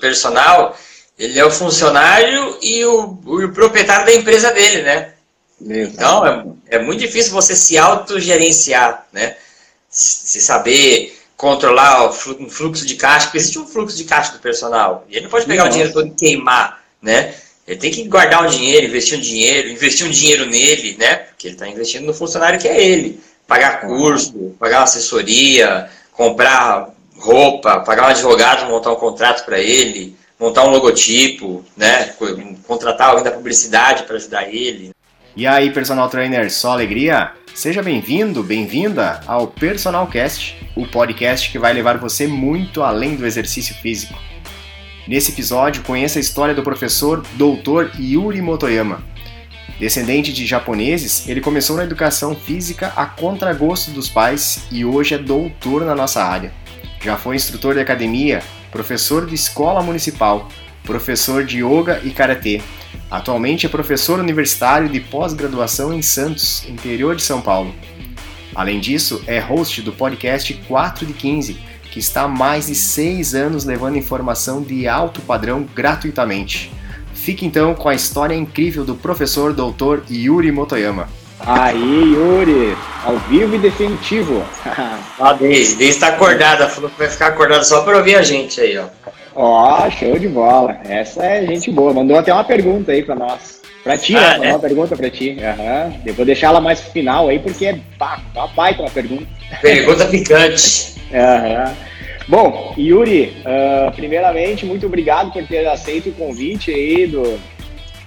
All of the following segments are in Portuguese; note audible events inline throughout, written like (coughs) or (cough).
personal, ele é o funcionário e o, o proprietário da empresa dele, né? Então, é, é muito difícil você se autogerenciar, né? Se saber controlar o fluxo de caixa, porque existe um fluxo de caixa do personal. E ele não pode pegar Nossa. o dinheiro todo e queimar, né? Ele tem que guardar um dinheiro, investir um dinheiro, investir um dinheiro nele, né? Porque ele está investindo no funcionário que é ele. Pagar curso, pagar assessoria, comprar roupa, pagar um advogado, montar um contrato para ele, montar um logotipo, né? Contratar alguém da publicidade para ajudar ele. E aí, personal trainer, só alegria? Seja bem-vindo, bem-vinda ao Personal Cast, o podcast que vai levar você muito além do exercício físico. Nesse episódio, conheça a história do professor Dr. Yuri Motoyama. Descendente de japoneses, ele começou na educação física a contragosto dos pais e hoje é doutor na nossa área. Já foi instrutor de academia, professor de escola municipal, professor de yoga e karatê. Atualmente é professor universitário de pós-graduação em Santos, interior de São Paulo. Além disso, é host do podcast 4 de 15, que está há mais de 6 anos levando informação de alto padrão gratuitamente. Fique então com a história incrível do professor Dr. Yuri Motoyama. Aí, Yuri, ao vivo e definitivo. a Deise, Deise está acordada, falou que vai ficar acordada só para ouvir a gente aí, ó. Ó, oh, show de bola. Essa é gente boa. Mandou até uma pergunta aí para nós. Pra ti, né? ah, né? Mandou uma pergunta pra ti. Uhum. Eu vou deixar ela mais pro final aí, porque é pá, uma baita uma pergunta. Pergunta (laughs) picante. uhum. Bom, Yuri, uh, primeiramente, muito obrigado por ter aceito o convite aí do,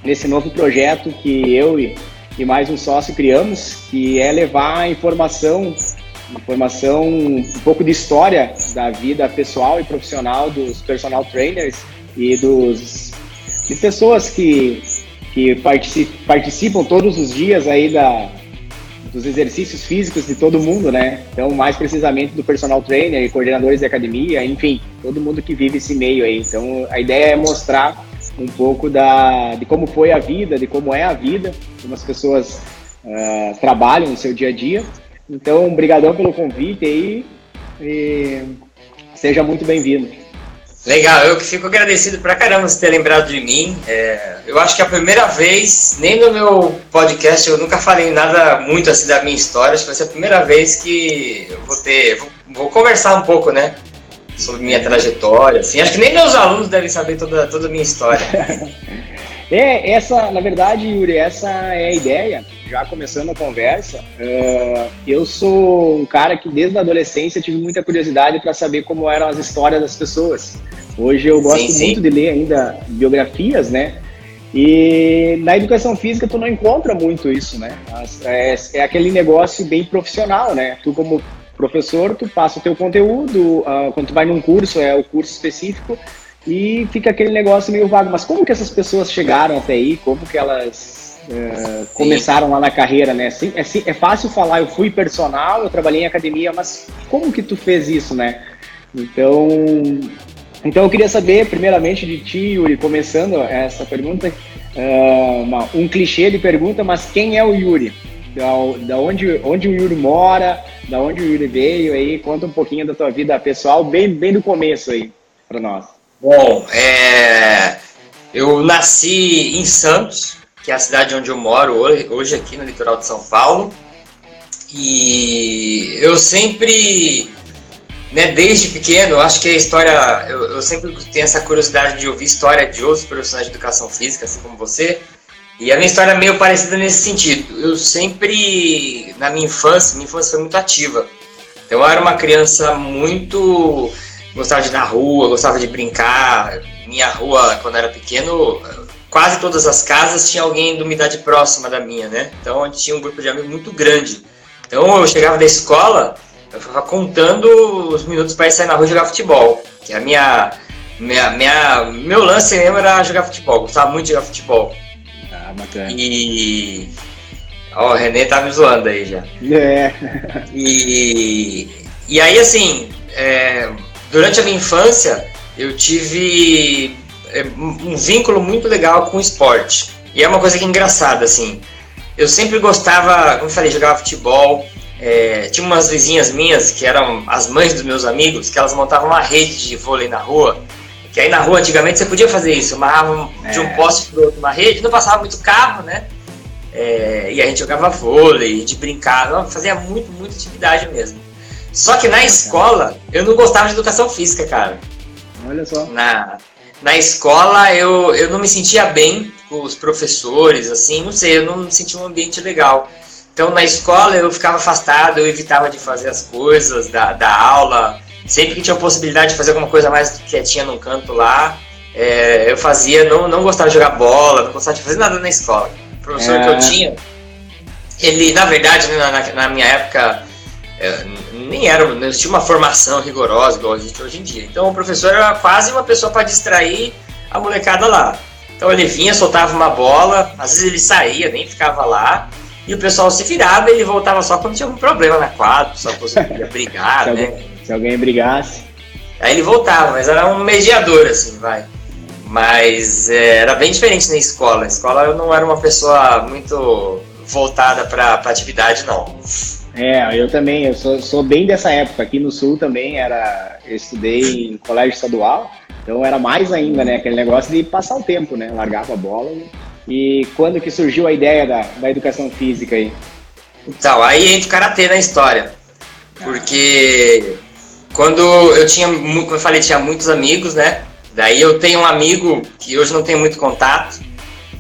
nesse novo projeto que eu e e mais um sócio criamos, que é levar informação, informação, um pouco de história da vida pessoal e profissional dos personal trainers e dos de pessoas que, que participam todos os dias aí da, dos exercícios físicos de todo mundo, né? Então, mais precisamente do personal trainer e coordenadores de academia, enfim, todo mundo que vive esse meio aí. Então, a ideia é mostrar um pouco da, de como foi a vida, de como é a vida, como as pessoas uh, trabalham no seu dia a dia. Então, obrigadão pelo convite aí e seja muito bem-vindo. Legal, eu fico agradecido pra caramba você ter lembrado de mim. É, eu acho que é a primeira vez, nem no meu podcast, eu nunca falei nada muito assim da minha história, acho que vai ser a primeira vez que eu vou ter. Vou, vou conversar um pouco, né? Sobre minha trajetória, assim. Acho que nem meus alunos devem saber toda, toda a minha história. (laughs) é, essa, na verdade, Yuri, essa é a ideia. Já começando a conversa, uh, eu sou um cara que desde a adolescência tive muita curiosidade para saber como eram as histórias das pessoas. Hoje eu gosto sim, sim. muito de ler ainda biografias, né? E na educação física tu não encontra muito isso, né? É, é aquele negócio bem profissional, né? Tu como professor, tu passa o teu conteúdo, uh, quando tu vai num curso, é o curso específico, e fica aquele negócio meio vago. Mas como que essas pessoas chegaram até aí? Como que elas uh, começaram lá na carreira, né? Assim, é, é fácil falar, eu fui personal, eu trabalhei em academia, mas como que tu fez isso, né? Então, então eu queria saber, primeiramente, de ti, Yuri, começando essa pergunta, uh, uma, um clichê de pergunta, mas quem é o Yuri? Da, da onde, onde o Yuri mora, da onde o Yuri veio aí, conta um pouquinho da tua vida pessoal, bem, bem do começo aí, para nós. Bom, é... eu nasci em Santos, que é a cidade onde eu moro hoje, hoje aqui no litoral de São Paulo, e eu sempre, né, desde pequeno, acho que a história, eu, eu sempre tenho essa curiosidade de ouvir história de outros profissionais de educação física, assim como você, e a minha história é meio parecida nesse sentido. Eu sempre, na minha infância, minha infância foi muito ativa. Então eu era uma criança muito. gostava de ir na rua, gostava de brincar. Minha rua, quando era pequeno, quase todas as casas tinha alguém de uma idade próxima da minha, né? Então a gente tinha um grupo de amigos muito grande. Então eu chegava da escola, eu ficava contando os minutos para ir sair na rua e jogar futebol. Que a minha, minha, minha, meu lance mesmo era jogar futebol, gostava muito de jogar futebol bacana. E. Ó, o Renê tá me zoando aí já. É. E, e aí, assim, é, durante a minha infância, eu tive é, um vínculo muito legal com o esporte. E é uma coisa que é engraçada, assim. Eu sempre gostava, como eu falei, jogava futebol. É, tinha umas vizinhas minhas, que eram as mães dos meus amigos, que elas montavam uma rede de vôlei na rua. Que aí na rua antigamente você podia fazer isso, amarrava de um é. poste para outro uma rede, não passava muito carro, né? É, e a gente jogava vôlei, a gente brincava, fazia muito, muita atividade mesmo. Só que na escola eu não gostava de educação física, cara. Olha só. Na, na escola eu, eu não me sentia bem com os professores, assim, não sei, eu não sentia um ambiente legal. Então na escola eu ficava afastado, eu evitava de fazer as coisas da, da aula. Sempre que tinha a possibilidade de fazer alguma coisa mais quietinha num canto lá, é, eu fazia, não, não gostava de jogar bola, não gostava de fazer nada na escola. O professor é. que eu é. tinha, ele, na verdade, né, na, na minha época, é, nem era, não tinha uma formação rigorosa igual existe hoje em dia. Então o professor era quase uma pessoa para distrair a molecada lá. Então ele vinha, soltava uma bola, às vezes ele saía, nem ficava lá, e o pessoal se virava e ele voltava só quando tinha algum problema na quadra, só conseguia brigar, se (laughs) né? Se alguém brigasse. Aí ele voltava, mas era um mediador, assim, vai. Mas é, era bem diferente na escola. Na escola eu não era uma pessoa muito voltada para atividade, não. É, eu também, eu sou, sou bem dessa época. Aqui no Sul também era. Eu estudei em colégio estadual, então era mais ainda, né? Aquele negócio de passar o tempo, né? Largava a bola. E quando que surgiu a ideia da, da educação física aí? Então, aí entra o karatê na história. Porque quando eu tinha, como eu falei, tinha muitos amigos, né? Daí eu tenho um amigo que hoje não tenho muito contato,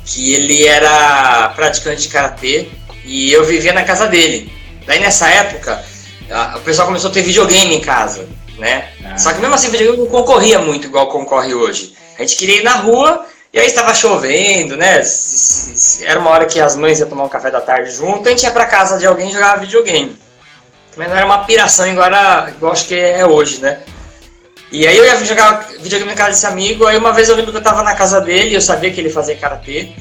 que ele era praticante de karatê e eu vivia na casa dele. Daí nessa época, o pessoal começou a ter videogame em casa, né? Ah. Só que mesmo assim o videogame não concorria muito igual concorre hoje. A gente queria ir na rua e aí estava chovendo, né? Era uma hora que as mães iam tomar um café da tarde junto, a gente ia para casa de alguém e jogava videogame. Mas não era uma piração igual, era, acho que é hoje, né? E aí eu ia jogar videogame na casa desse amigo, aí uma vez eu lembro que eu tava na casa dele, eu sabia que ele fazia karatê.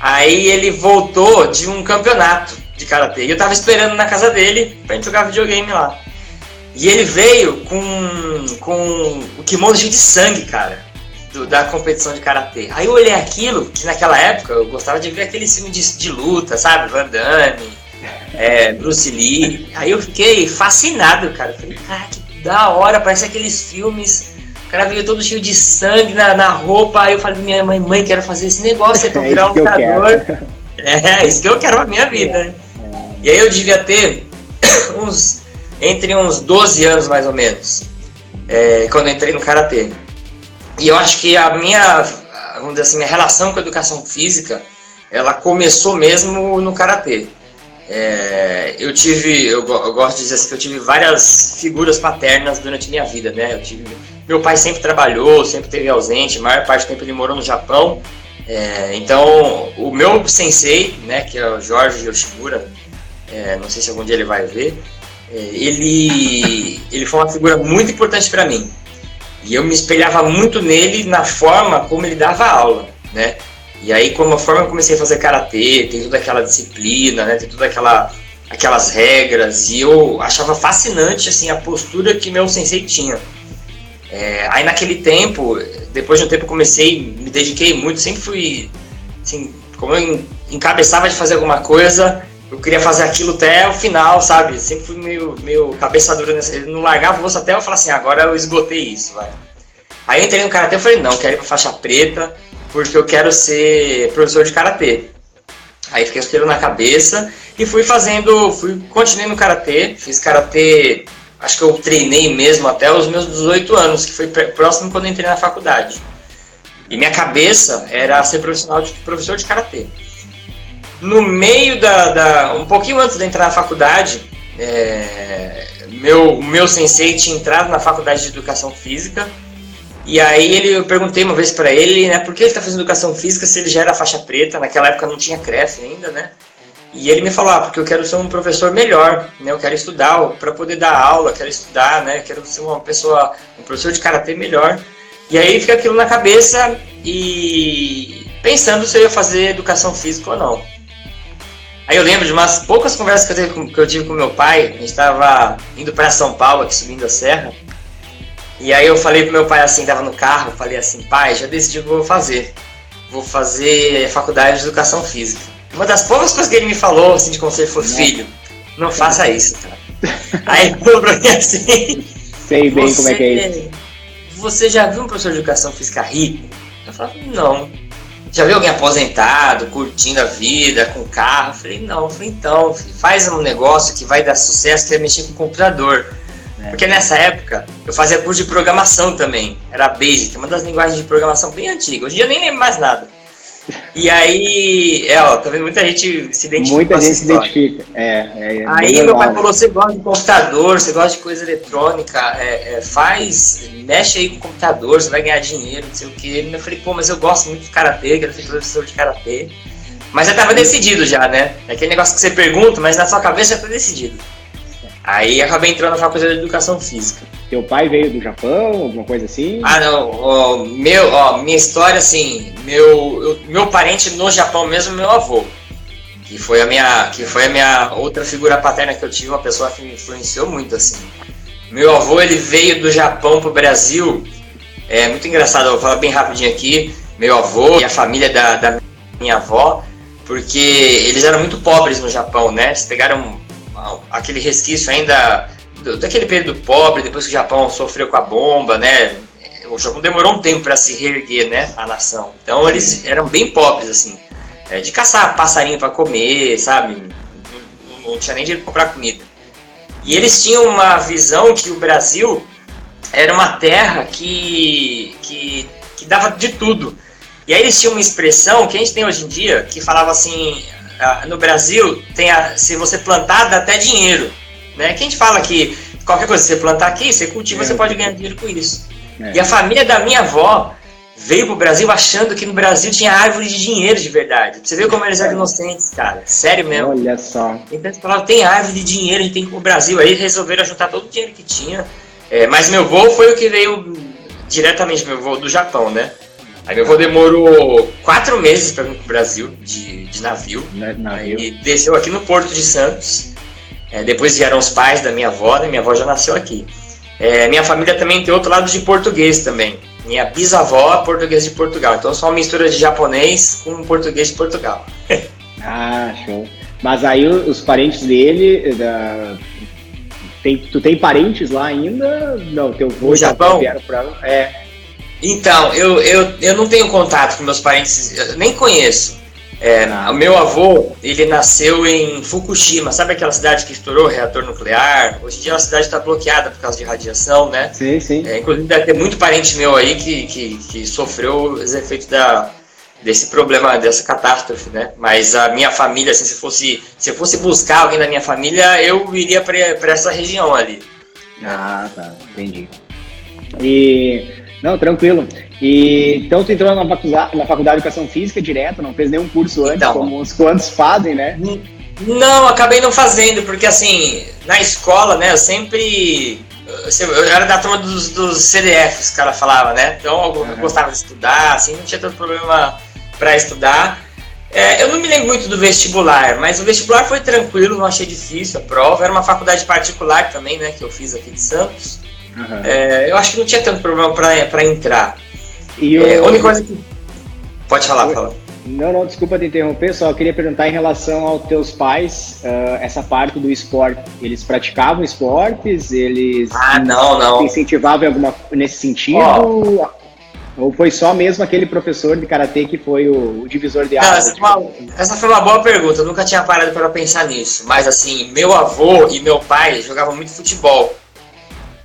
Aí ele voltou de um campeonato de karatê. E eu tava esperando na casa dele pra gente jogar videogame lá. E ele veio com, com o kimono cheio de sangue, cara, do, da competição de karatê. Aí eu olhei aquilo, que naquela época eu gostava de ver aquele filme de, de luta, sabe? Van Damme, é, Bruce Lee. Aí eu fiquei fascinado, cara. Eu falei, cara, que da hora, parece aqueles filmes. O cara veio todo cheio de sangue na, na roupa. Aí eu falei pra minha mãe, mãe, quero fazer esse negócio, é pra virar um lutador. É, isso que eu quero pra minha vida. Né? E aí eu devia ter (coughs) uns entre uns 12 anos mais ou menos, é, quando eu entrei no karatê. E eu acho que a minha, vamos dizer assim, minha relação com a educação física, ela começou mesmo no karatê. É, eu tive, eu, eu, gosto de dizer assim, que eu tive várias figuras paternas durante minha vida, né? Eu tive, meu pai sempre trabalhou, sempre esteve ausente, a maior parte do tempo ele morou no Japão. É, então, o meu sensei, né, que é o Jorge Yoshimura, é, não sei se algum dia ele vai ver, é, ele, ele foi uma figura muito importante para mim. E eu me espelhava muito nele na forma como ele dava aula, né? E aí, como a forma eu comecei a fazer karatê, tem toda aquela disciplina, né? Tem toda aquela aquelas regras e eu achava fascinante assim a postura que meu sensei tinha. É, aí naquele tempo, depois de um tempo comecei, me dediquei muito, sempre fui assim, como eu encabeçava de fazer alguma coisa, eu queria fazer aquilo até o final, sabe? Sempre fui meio, meio cabeça dura nessa. Não largava o osso até eu falar assim, agora eu esgotei isso, vai. Aí eu entrei no karatê e falei, não, quero ir pra faixa preta, porque eu quero ser professor de karatê. Aí fiquei aquilo na cabeça e fui fazendo, fui continuei no karatê, fiz karatê, acho que eu treinei mesmo até os meus 18 anos, que foi próximo quando entrei na faculdade. E minha cabeça era ser profissional de professor de karatê no meio da, da, um pouquinho antes de entrar na faculdade, é, meu meu sensei tinha entrado na faculdade de educação física e aí ele eu perguntei uma vez para ele, né, por que ele está fazendo educação física se ele já era faixa preta? Naquela época não tinha CREF ainda, né? E ele me falou, ah, porque eu quero ser um professor melhor, né? Eu quero estudar para poder dar aula, quero estudar, né? Quero ser uma pessoa, um professor de karatê melhor. E aí fica aquilo na cabeça e pensando se eu ia fazer educação física ou não. Aí eu lembro de umas poucas conversas que eu, tive com, que eu tive com meu pai. A gente estava indo para São Paulo, aqui subindo a serra. E aí eu falei pro meu pai assim, tava no carro, falei assim, pai, já decidi o que eu vou fazer. Vou fazer faculdade de educação física. Uma das poucas coisas que ele me falou, assim, de conselho foi, filho, não faça isso, cara. (laughs) aí ele falou pra mim assim. Sei bem como é que é isso. você já viu um professor de educação física rico? Eu falava, não. Já viu alguém aposentado, curtindo a vida, com carro? Eu falei, não. Eu falei, então, faz um negócio que vai dar sucesso, que é mexer com o computador. É. Porque nessa época eu fazia curso de programação também. Era Basic, uma das linguagens de programação bem antigas. Hoje em dia eu nem lembro mais nada. E aí, é, ó, tá vendo? Muita gente se identifica. Muita gente se identifica. É, é, é aí meu pai falou: você gosta de computador, você gosta de coisa eletrônica, é, é, faz, mexe aí com o computador, você vai ganhar dinheiro, não sei o quê. Eu falei, pô, mas eu gosto muito de karatê, quero ser professor de karatê. Mas já tava decidido já, né? É aquele negócio que você pergunta, mas na sua cabeça já tá decidido. Aí acabei entrando na faculdade de educação física. Teu pai veio do Japão, alguma coisa assim? Ah, não. Ó, meu, ó, minha história, assim, meu, eu, meu parente no Japão mesmo, meu avô. Que foi a minha, que foi a minha outra figura paterna que eu tive, uma pessoa que me influenciou muito, assim. Meu avô, ele veio do Japão pro Brasil. É muito engraçado, eu vou falar bem rapidinho aqui. Meu avô e a família da, da minha avó, porque eles eram muito pobres no Japão, né? Eles pegaram aquele resquício ainda do, daquele período pobre, depois que o Japão sofreu com a bomba, né? O Japão demorou um tempo para se reerguer, né? A nação. Então eles eram bem pobres, assim. É, de caçar passarinho para comer, sabe? Não, não, tinha nem dinheiro para comprar comida. E eles tinham uma visão que o Brasil era uma terra que, que, que dava de tudo. E aí eles tinham uma expressão que a gente tem hoje em dia, que falava assim, no Brasil, tem a, se você plantar, dá até dinheiro. Né? Que a gente fala que qualquer coisa que você plantar aqui, você cultiva, é. você pode ganhar dinheiro com isso. É. E a família da minha avó veio pro Brasil achando que no Brasil tinha árvore de dinheiro de verdade. Você viu como eles eram inocentes, cara. Sério mesmo. Olha só. Então eles falavam, tem árvore de dinheiro, a gente tem pro Brasil. Aí resolveram juntar todo o dinheiro que tinha. É, mas meu avô foi o que veio diretamente, meu avô do Japão, né? Aí meu avô demorou quatro meses para vir pro Brasil de, de navio. navio. Aí desceu aqui no Porto de Santos. É, depois vieram os pais da minha avó, né? Minha avó já nasceu aqui. É, minha família também tem outro lado de português também. Minha bisavó é português de Portugal. Então só uma mistura de japonês com português de Portugal. (laughs) ah, show. Mas aí os parentes dele, da... tem, tu tem parentes lá ainda? Não, teu avô no Japão? Pra... É. Então, eu, eu, eu não tenho contato com meus parentes, nem conheço. É, o meu avô, ele nasceu em Fukushima, sabe aquela cidade que estourou o reator nuclear? Hoje em dia a cidade está bloqueada por causa de radiação, né? Sim, sim. É, inclusive deve ter muito parente meu aí que, que, que sofreu os efeitos da, desse problema, dessa catástrofe, né? Mas a minha família, assim, se fosse se eu fosse buscar alguém da minha família, eu iria para essa região ali. Ah, tá, entendi. E não, tranquilo. E, então tu entrou na faculdade, na faculdade de Educação Física direto, não fez nenhum curso antes, então, como os quantos fazem, né? Não, acabei não fazendo, porque assim, na escola, né, eu sempre. Eu era da turma dos, dos CDFs, o cara falava, né? Então eu, uhum. gostava de estudar, assim, não tinha tanto problema para estudar. É, eu não me lembro muito do vestibular, mas o vestibular foi tranquilo, não achei difícil a prova. Era uma faculdade particular também, né, que eu fiz aqui de Santos. Uhum. É, eu acho que não tinha tanto problema para entrar. E é, a única coisa que. Pode falar, fala. Não, não, desculpa te interromper, só queria perguntar em relação aos teus pais, uh, essa parte do esporte. Eles praticavam esportes? Eles ah, não, não. incentivavam alguma nesse sentido? Oh. Ou foi só mesmo aquele professor de karatê que foi o, o divisor de águas? Essa, essa, foi uma boa pergunta, eu nunca tinha parado para pensar nisso. Mas assim, meu avô e meu pai jogavam muito futebol.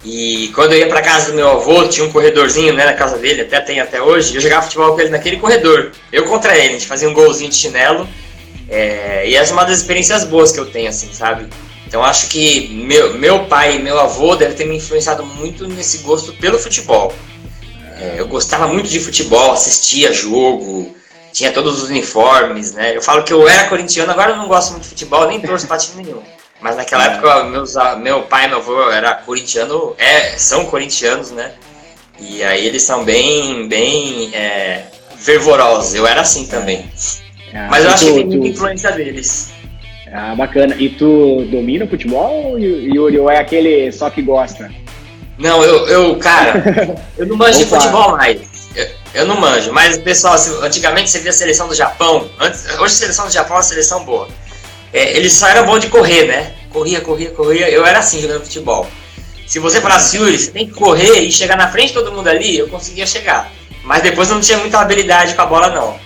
E quando eu ia para casa do meu avô, tinha um corredorzinho né, na casa dele, até tem até hoje, eu jogava futebol com ele naquele corredor. Eu contra ele, a gente fazia um golzinho de chinelo. É, e essa é uma das experiências boas que eu tenho, assim, sabe? Então acho que meu, meu pai e meu avô devem ter me influenciado muito nesse gosto pelo futebol. É, eu gostava muito de futebol, assistia jogo, tinha todos os uniformes, né? Eu falo que eu era corintiano, agora eu não gosto muito de futebol, nem torço pra time nenhum. Mas naquela é. época, meus, meu pai e meu avô era corintiano, é, são corintianos, né? E aí eles são bem, bem é, fervorosos. Eu era assim também. É. Mas eu acho que tem muita influência deles. Ah, bacana. E tu domina o futebol, Yuri, ou é aquele só que gosta? Não, eu, eu cara, (laughs) eu não manjo de futebol mais. Eu, eu, não manjo, mas pessoal, antigamente você via a seleção do Japão. Antes, hoje a seleção do Japão é uma seleção boa é, eles só eram bons de correr, né? Corria, corria, corria. Eu era assim jogando futebol. Se você falasse, Yuri, você tem que correr e chegar na frente de todo mundo ali, eu conseguia chegar. Mas depois eu não tinha muita habilidade com a bola, não.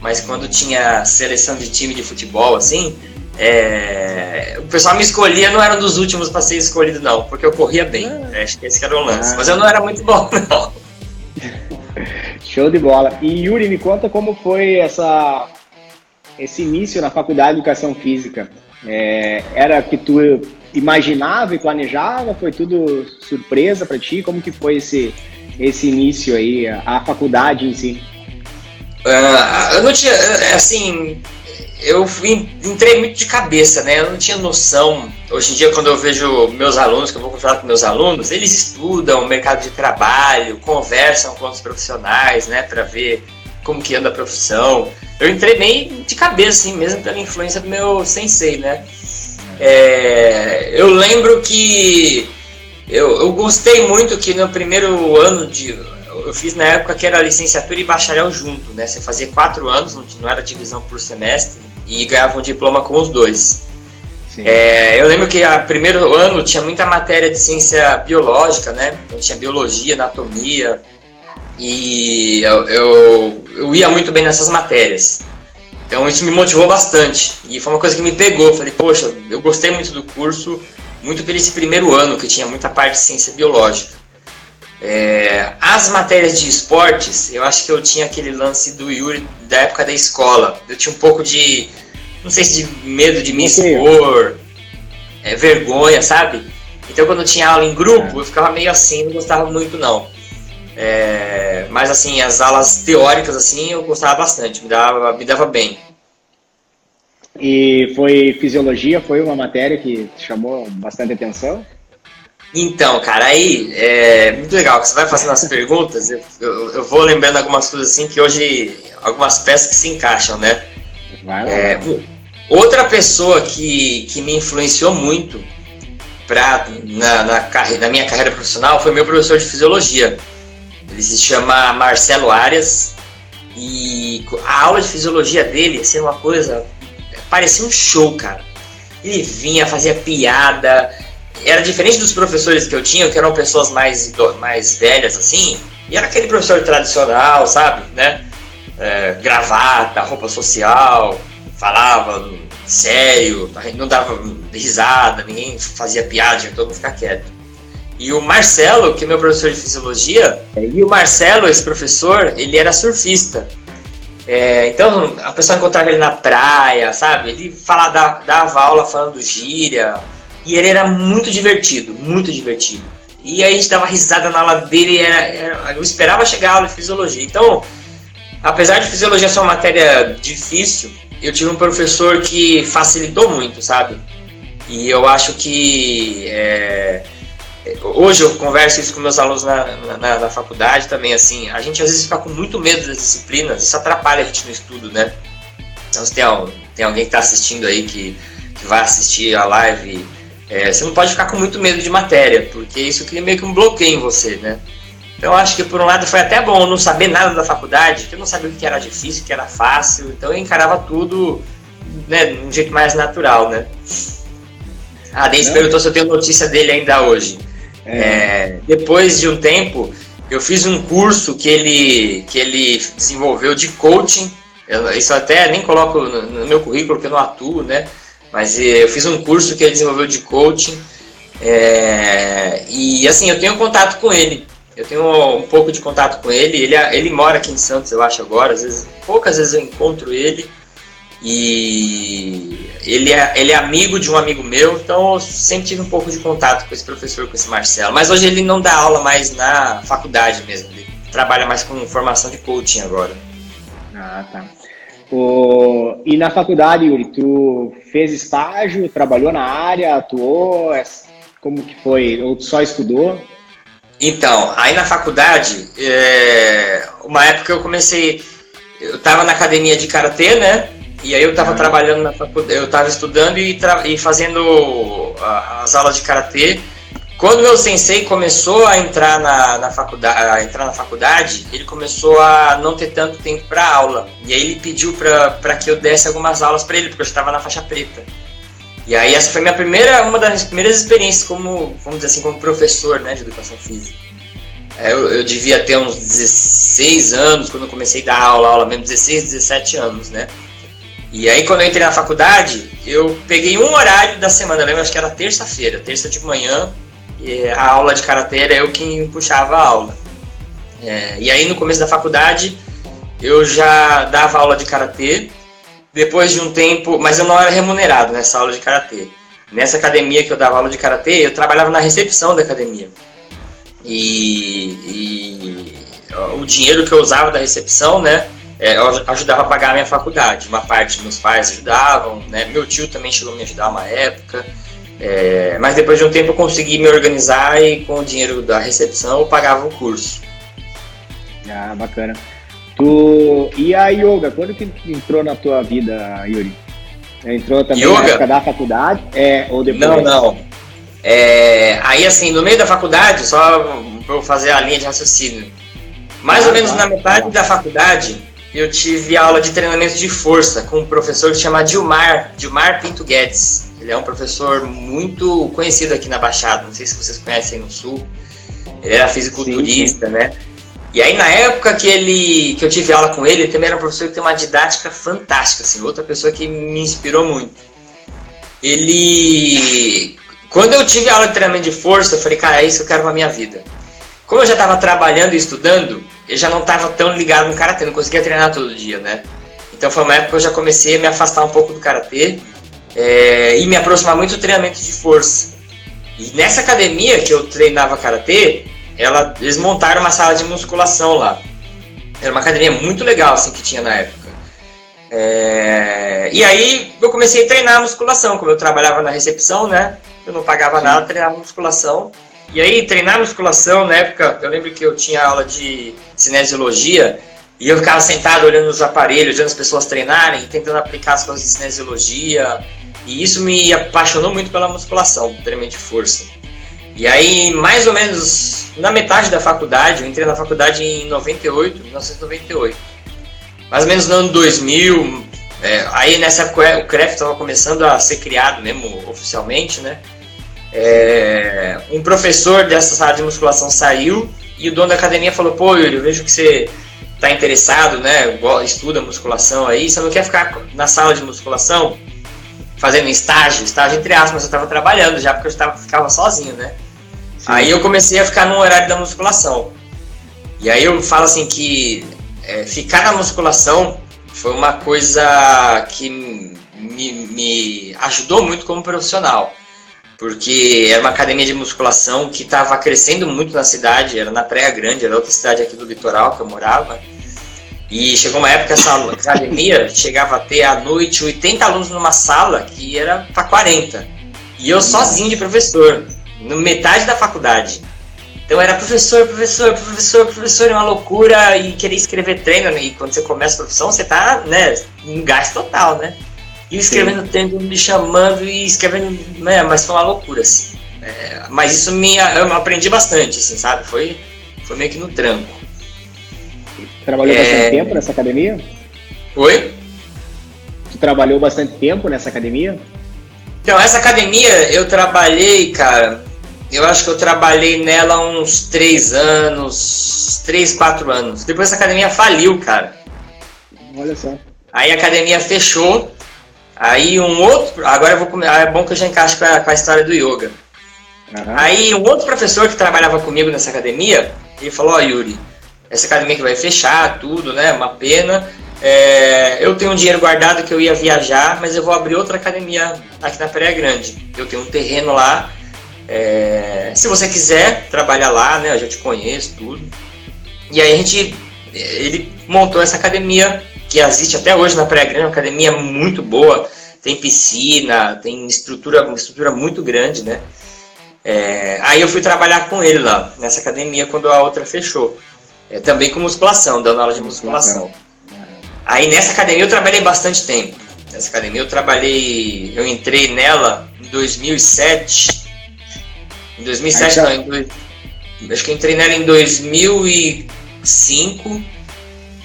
Mas quando tinha seleção de time de futebol, assim, é... o pessoal me escolhia, não era um dos últimos para ser escolhido, não, porque eu corria bem. Ah. Acho que esse era o lance. Ah. Mas eu não era muito bom, (laughs) não. Show de bola. E Yuri, me conta como foi essa, esse início na faculdade de educação física. É, era que tu imaginava e planejava? Foi tudo surpresa para ti? Como que foi esse, esse início aí, a, a faculdade em si? Uh, eu não tinha, é, assim, eu fui, entrei muito de cabeça, né? Eu não tinha noção. Hoje em dia, quando eu vejo meus alunos, que eu vou falar com meus alunos, eles estudam o mercado de trabalho, conversam com os profissionais, né, para ver como que anda a profissão. Eu entrei bem de cabeça, assim, mesmo pela influência do meu sensei, né? É, eu lembro que eu, eu gostei muito que no primeiro ano de eu fiz na época que era licenciatura e bacharel junto, né? Você fazia quatro anos, não era divisão por semestre, e ganhava um diploma com os dois. É, eu lembro que a primeiro ano tinha muita matéria de ciência biológica, né? Então tinha biologia, anatomia, e eu, eu, eu ia muito bem nessas matérias. Então isso me motivou bastante, e foi uma coisa que me pegou. Eu falei, poxa, eu gostei muito do curso, muito por esse primeiro ano, que tinha muita parte de ciência biológica. É, as matérias de esportes, eu acho que eu tinha aquele lance do Yuri da época da escola. Eu tinha um pouco de, não sei se de medo de me expor, é, vergonha, sabe? Então quando tinha aula em grupo, eu ficava meio assim, não gostava muito não. É, mas assim, as aulas teóricas assim, eu gostava bastante, me dava, me dava bem. E foi fisiologia, foi uma matéria que chamou bastante atenção? Então, cara, aí é muito legal que você vai fazendo as perguntas, eu, eu, eu, vou lembrando algumas coisas assim que hoje, algumas peças que se encaixam, né? É, outra pessoa que, que me influenciou muito pra, na, na, na minha carreira profissional foi meu professor de fisiologia. Ele se chama Marcelo Arias e a aula de fisiologia dele ser uma coisa, parecia um show, cara. Ele vinha, fazia piada, era diferente dos professores que eu tinha, que eram pessoas mais, mais velhas, assim, e era aquele professor tradicional, sabe, né? É, gravata, roupa social, falava sério, não dava risada, ninguém fazia piada, todo mundo ficar quieto. E o Marcelo, que é meu professor de fisiologia, e o Marcelo, esse professor, ele era surfista. É, então a pessoa encontrava ele na praia, sabe? Ele falava, dava aula falando gíria, e ele era muito divertido, muito divertido. E aí a gente dava risada na aula dele, era, era, eu esperava chegar a aula de fisiologia. Então, apesar de fisiologia ser uma matéria difícil, eu tive um professor que facilitou muito, sabe? E eu acho que é, hoje eu converso isso com meus alunos na, na, na, faculdade também, assim, a gente às vezes fica com muito medo das disciplinas, isso atrapalha a gente no estudo, né? Então se tem, tem alguém que está assistindo aí que, que vai assistir a live é, você não pode ficar com muito medo de matéria, porque isso cria meio que um bloqueio em você, né? Então eu acho que por um lado foi até bom não saber nada da faculdade, que eu não sabia o que era difícil, o que era fácil, então eu encarava tudo né, de um jeito mais natural, né? Ah, Denis perguntou se eu tenho notícia dele ainda hoje. É. É, depois de um tempo, eu fiz um curso que ele, que ele desenvolveu de coaching. Eu, isso até nem coloco no, no meu currículo, porque eu não atuo, né? Mas eh, eu fiz um curso que ele desenvolveu de coaching. É, e assim, eu tenho contato com ele. Eu tenho um pouco de contato com ele. Ele, ele mora aqui em Santos, eu acho, agora. Às vezes, poucas vezes eu encontro ele. E ele é, ele é amigo de um amigo meu, então eu sempre tive um pouco de contato com esse professor, com esse Marcelo. Mas hoje ele não dá aula mais na faculdade mesmo. Ele trabalha mais com formação de coaching agora. Ah, tá. O, e na faculdade, Yuri, tu fez estágio, trabalhou na área, atuou? É, como que foi? Ou tu só estudou? Então, aí na faculdade, é, uma época eu comecei, eu estava na academia de karatê, né? E aí eu estava ah. trabalhando na faculdade, eu estava estudando e, e fazendo as aulas de karatê quando meu sensei começou a entrar na, na, faculdade, entrar na faculdade, ele começou a não ter tanto tempo para aula. E aí ele pediu para que eu desse algumas aulas para ele, porque eu estava na faixa preta. E aí essa foi minha primeira, uma das primeiras experiências como, vamos dizer assim, como professor, né, de educação física. É, eu, eu, devia ter uns 16 anos quando eu comecei a dar aula, aula mesmo, 16, 17 anos, né? E aí quando eu entrei na faculdade, eu peguei um horário da semana, eu lembro, acho que era terça-feira, terça de manhã, e a aula de karatê era eu quem puxava a aula. É, e aí no começo da faculdade eu já dava aula de karatê, depois de um tempo, mas eu não era remunerado nessa aula de karatê. Nessa academia que eu dava aula de karatê, eu trabalhava na recepção da academia. E, e o dinheiro que eu usava da recepção, né, é, eu ajudava a pagar a minha faculdade. Uma parte meus pais ajudavam, né, meu tio também chegou a me ajudar uma época. É, mas depois de um tempo eu consegui me organizar e com o dinheiro da recepção eu pagava o curso. Ah, bacana. Tu... E a yoga, quando que entrou na tua vida, Yuri? Entrou também yoga? na época da faculdade? É, ou depois? Não, não. É, aí, assim, no meio da faculdade, só para eu fazer a linha de raciocínio, mais ah, ou menos tá, na metade tá. da faculdade, eu tive aula de treinamento de força com um professor que se chama Dilmar, Dilmar Pinto Guedes. Ele é um professor muito conhecido aqui na Baixada, não sei se vocês conhecem no Sul. Ele era fisiculturista, sim, sim. né? E aí, na época que ele que eu tive aula com ele, ele também era um professor que tem uma didática fantástica, assim, outra pessoa que me inspirou muito. Ele. Quando eu tive aula de treinamento de força, eu falei, cara, é isso que eu quero pra minha vida. Como eu já estava trabalhando e estudando, eu já não estava tão ligado no karatê, não conseguia treinar todo dia, né? Então foi uma época que eu já comecei a me afastar um pouco do karatê é, e me aproximar muito do treinamento de força. E nessa academia que eu treinava karatê, ela, eles montaram uma sala de musculação lá. Era uma academia muito legal assim que tinha na época. É, e aí eu comecei a treinar musculação, como eu trabalhava na recepção, né? Eu não pagava nada, treinava musculação. E aí treinar musculação na época, eu lembro que eu tinha aula de cinesiologia e eu ficava sentado olhando os aparelhos, olhando as pessoas treinarem, tentando aplicar as coisas de cinesiologia. E isso me apaixonou muito pela musculação, treinamento de força. E aí, mais ou menos na metade da faculdade, eu entrei na faculdade em 98, 1998. Mais ou menos no ano 2000, é, aí nessa época o CREF estava começando a ser criado mesmo oficialmente, né? É, um professor dessa sala de musculação saiu e o dono da academia falou: Pô, Yuri, eu vejo que você está interessado, né? Estuda musculação aí, você não quer ficar na sala de musculação fazendo estágio? Estágio entre aspas, eu estava trabalhando já porque eu estava, ficava sozinho, né? Aí eu comecei a ficar no horário da musculação. E aí eu falo assim que é, ficar na musculação foi uma coisa que me, me ajudou muito como profissional. Porque era uma academia de musculação que estava crescendo muito na cidade, era na Praia Grande, era outra cidade aqui do litoral que eu morava. E chegou uma época que essa (laughs) academia chegava a ter à noite 80 alunos numa sala que era para 40. E eu sozinho de professor no metade da faculdade. Então era professor, professor, professor, professor, é uma loucura e querer escrever treino. E quando você começa a profissão, você tá, né, em gás total, né? E escrevendo treino, me chamando e escrevendo, né, mas foi uma loucura, assim. É, mas isso me, eu aprendi bastante, assim, sabe? Foi, foi meio que no tranco. Trabalhou é... bastante tempo nessa academia? Oi? Tu trabalhou bastante tempo nessa academia? Então, essa academia eu trabalhei, cara, eu acho que eu trabalhei nela uns três anos, três, quatro anos. Depois essa academia faliu, cara. Olha só. Aí a academia fechou. Aí um outro. Agora eu vou. É bom que eu já encaixo com a, com a história do yoga. Uhum. Aí um outro professor que trabalhava comigo nessa academia, ele falou, ó, oh, Yuri, essa academia que vai fechar, tudo, né? Uma pena. É, eu tenho um dinheiro guardado que eu ia viajar, mas eu vou abrir outra academia aqui na Praia Grande. Eu tenho um terreno lá é, se você quiser trabalhar lá, né, eu já te conheço, tudo. E aí a gente, ele montou essa academia que existe até hoje na Praia Grande, uma academia muito boa, tem piscina, tem estrutura, uma estrutura muito grande, né. É, aí eu fui trabalhar com ele lá, nessa academia, quando a outra fechou. É, também com musculação, dando aula de musculação. Aí nessa academia eu trabalhei bastante tempo. Nessa academia eu trabalhei, eu entrei nela em 2007, em 2007 já... não, em dois, acho que eu entrei nela em 2005.